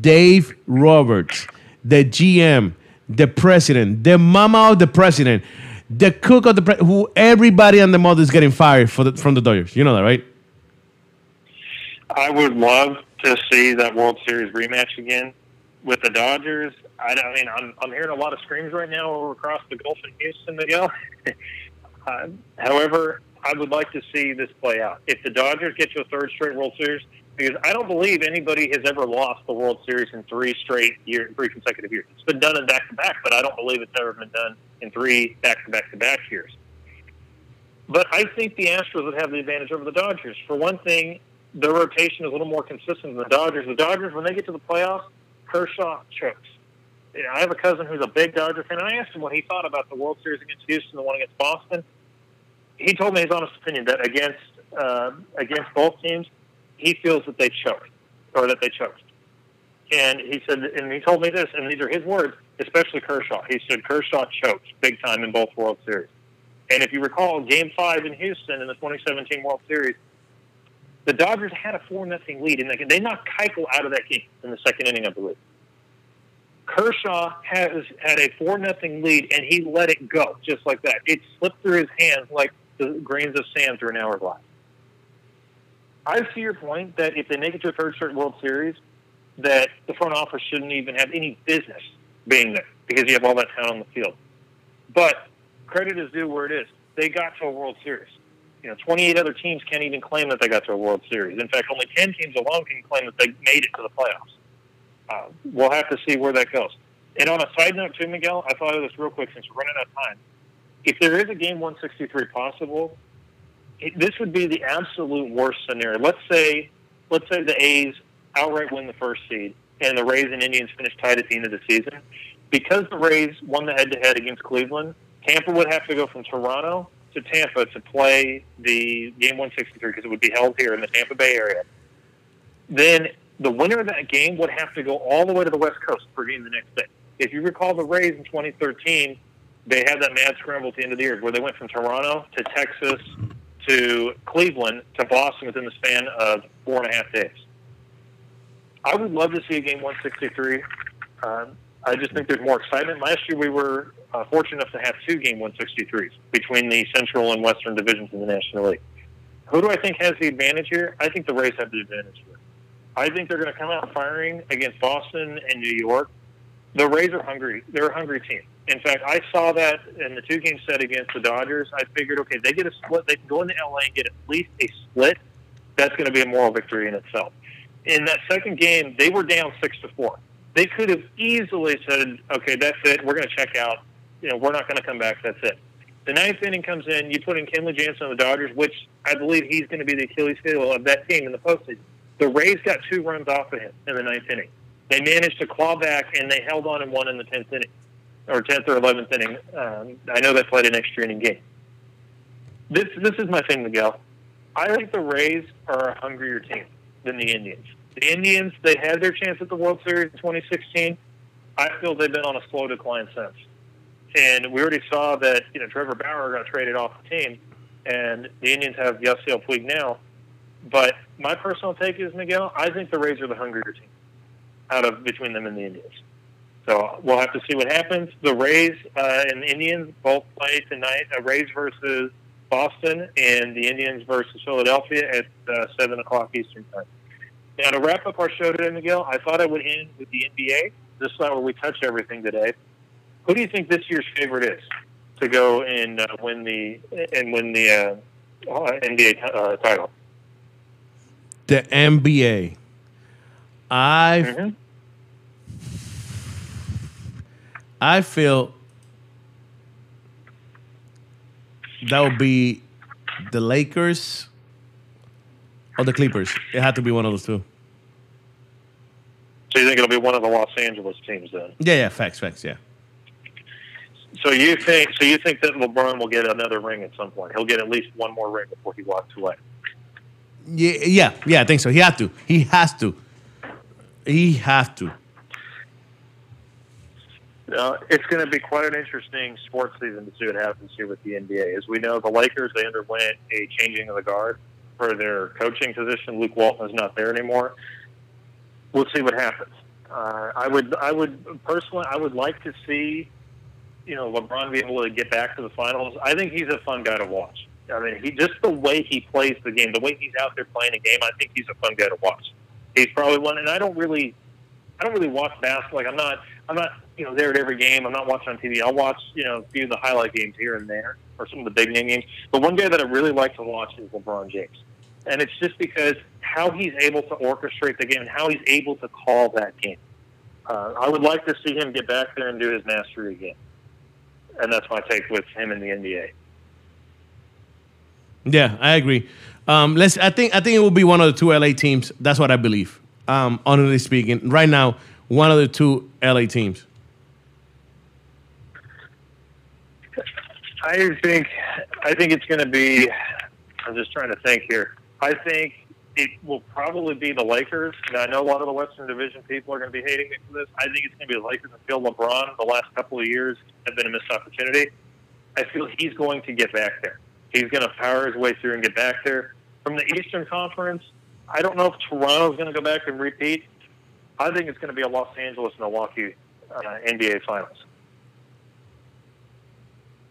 Dave Roberts, the GM, the president, the mama of the president, the cook of the pre- who everybody and the mother is getting fired for the, from the Dodgers. You know that, right? I would love to see that World Series rematch again with the Dodgers. I, I mean, I'm, I'm hearing a lot of screams right now over across the Gulf in Houston, Miguel. (laughs) uh, however, I would like to see this play out. If the Dodgers get to a third straight World Series, because I don't believe anybody has ever lost the World Series in three straight years, three consecutive years. It's been done in back to back, but I don't believe it's ever been done in three back to back to back years. But I think the Astros would have the advantage over the Dodgers. For one thing, their rotation is a little more consistent than the Dodgers. The Dodgers, when they get to the playoffs, Kershaw chokes. I have a cousin who's a big Dodger fan, and I asked him what he thought about the World Series against Houston, the one against Boston. He told me his honest opinion that against uh, against both teams, he feels that they choked or that they choked. And he said, and he told me this, and these are his words, especially Kershaw. He said Kershaw choked big time in both World Series. And if you recall, Game Five in Houston in the 2017 World Series, the Dodgers had a four nothing lead, and they knocked Keuchel out of that game in the second inning, I believe. Kershaw has had a four nothing lead, and he let it go just like that. It slipped through his hands like the grains of sand through an hourglass. I see your point that if they make it to a third straight World Series, that the front office shouldn't even have any business being there because you have all that talent on the field. But credit is due where it is. They got to a World Series. You know, 28 other teams can't even claim that they got to a World Series. In fact, only 10 teams alone can claim that they made it to the playoffs. Uh, we'll have to see where that goes. And on a side note, too, Miguel, I thought of this real quick since we're running out of time. If there is a game 163 possible, it, this would be the absolute worst scenario. Let's say, let's say the A's outright win the first seed, and the Rays and Indians finish tied at the end of the season. Because the Rays won the head-to-head against Cleveland, Tampa would have to go from Toronto to Tampa to play the game 163 because it would be held here in the Tampa Bay area. Then the winner of that game would have to go all the way to the West Coast for game the next day. If you recall the Rays in 2013, they had that mad scramble at the end of the year where they went from Toronto to Texas to Cleveland to Boston within the span of four and a half days. I would love to see a game 163. Um, I just think there's more excitement. Last year we were uh, fortunate enough to have two game 163s between the Central and Western divisions in the National League. Who do I think has the advantage here? I think the Rays have the advantage here. I think they're going to come out firing against Boston and New York. The Rays are hungry. They're a hungry team. In fact, I saw that in the two game set against the Dodgers. I figured, okay, they get a split. They can go into LA and get at least a split. That's going to be a moral victory in itself. In that second game, they were down six to four. They could have easily said, okay, that's it. We're going to check out. You know, we're not going to come back. That's it. The ninth inning comes in. You put in Kenley Jansen on the Dodgers, which I believe he's going to be the Achilles heel of that team in the postseason. The Rays got two runs off of him in the ninth inning. They managed to claw back, and they held on and won in the tenth inning, or tenth or eleventh inning. Um, I know they played an extra inning game. This this is my thing, Miguel. I think the Rays are a hungrier team than the Indians. The Indians, they had their chance at the World Series in 2016. I feel they've been on a slow decline since. And we already saw that you know Trevor Bauer got traded off the team, and the Indians have Yasiel Puig now. But my personal take is Miguel. I think the Rays are the hungrier team out of between them and the Indians. So we'll have to see what happens. The Rays uh, and the Indians both play tonight. Uh, Rays versus Boston and the Indians versus Philadelphia at uh, seven o'clock Eastern time. Now to wrap up our show today, Miguel, I thought I would end with the NBA. This is not where we touch everything today. Who do you think this year's favorite is to go and uh, win the and win the uh, NBA uh, title? The NBA. I mm-hmm. I feel that would be the Lakers or the Clippers. It had to be one of those two. So you think it'll be one of the Los Angeles teams then? Yeah, yeah, facts, facts, yeah. So you think so you think that LeBron will get another ring at some point? He'll get at least one more ring before he walks away. Yeah, yeah, yeah. I think so. He has to. He has to. He has to. Uh, it's going to be quite an interesting sports season to see what happens here with the NBA. As we know, the Lakers they underwent a changing of the guard for their coaching position. Luke Walton is not there anymore. We'll see what happens. Uh, I would, I would personally, I would like to see, you know, LeBron be able to get back to the finals. I think he's a fun guy to watch. I mean, he just the way he plays the game, the way he's out there playing a game. I think he's a fun guy to watch. He's probably one, and I don't really, I don't really watch basketball. Like I'm not, I'm not, you know, there at every game. I'm not watching on TV. I'll watch, you know, a few of the highlight games here and there, or some of the big name games. But one guy that I really like to watch is LeBron James, and it's just because how he's able to orchestrate the game and how he's able to call that game. Uh, I would like to see him get back there and do his mastery again, and that's my take with him in the NBA. Yeah, I agree. Um, let's. I think. I think it will be one of the two LA teams. That's what I believe. Um, honestly speaking, right now, one of the two LA teams. I think. I think it's going to be. I'm just trying to think here. I think it will probably be the Lakers. I know a lot of the Western Division people are going to be hating me for this. I think it's going to be the Lakers feel LeBron. The last couple of years have been a missed opportunity. I feel he's going to get back there. He's going to power his way through and get back there. From the Eastern Conference, I don't know if Toronto's going to go back and repeat. I think it's going to be a Los Angeles Milwaukee uh, NBA Finals.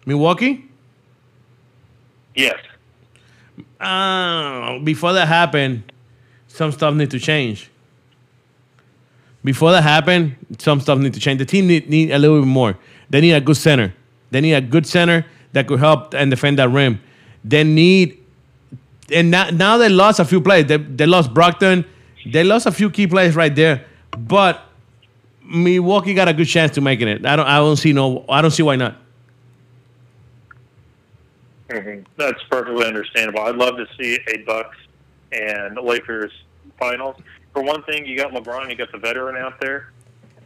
Milwaukee. Yes. Uh, before that happened, some stuff need to change. Before that happened, some stuff need to change. The team need, need a little bit more. They need a good center. They need a good center that could help and defend that rim. They need, and now, now they lost a few players. They, they lost Brogdon. They lost a few key players right there. But Milwaukee got a good chance to making it. I don't. I don't see no. I don't see why not. hmm That's perfectly understandable. I'd love to see a Bucks and Lakers finals. For one thing, you got LeBron, you got the veteran out there,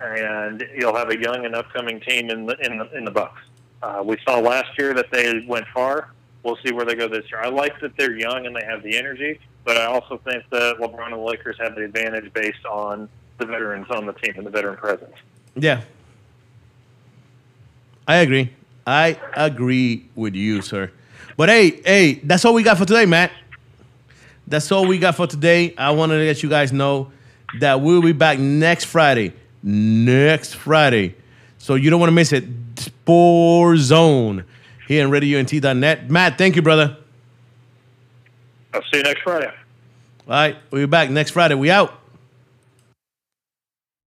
and you'll have a young and upcoming team in the in the in the Bucks. Uh, we saw last year that they went far. We'll see where they go this year. I like that they're young and they have the energy, but I also think that LeBron and the Lakers have the advantage based on the veterans on the team and the veteran presence. Yeah. I agree. I agree with you, sir. But hey, hey, that's all we got for today, Matt. That's all we got for today. I wanted to let you guys know that we'll be back next Friday. Next Friday. So you don't want to miss it. Spore Zone here on RadioUNT.net. Matt, thank you, brother. I'll see you next Friday. All right, we'll be back next Friday. We out.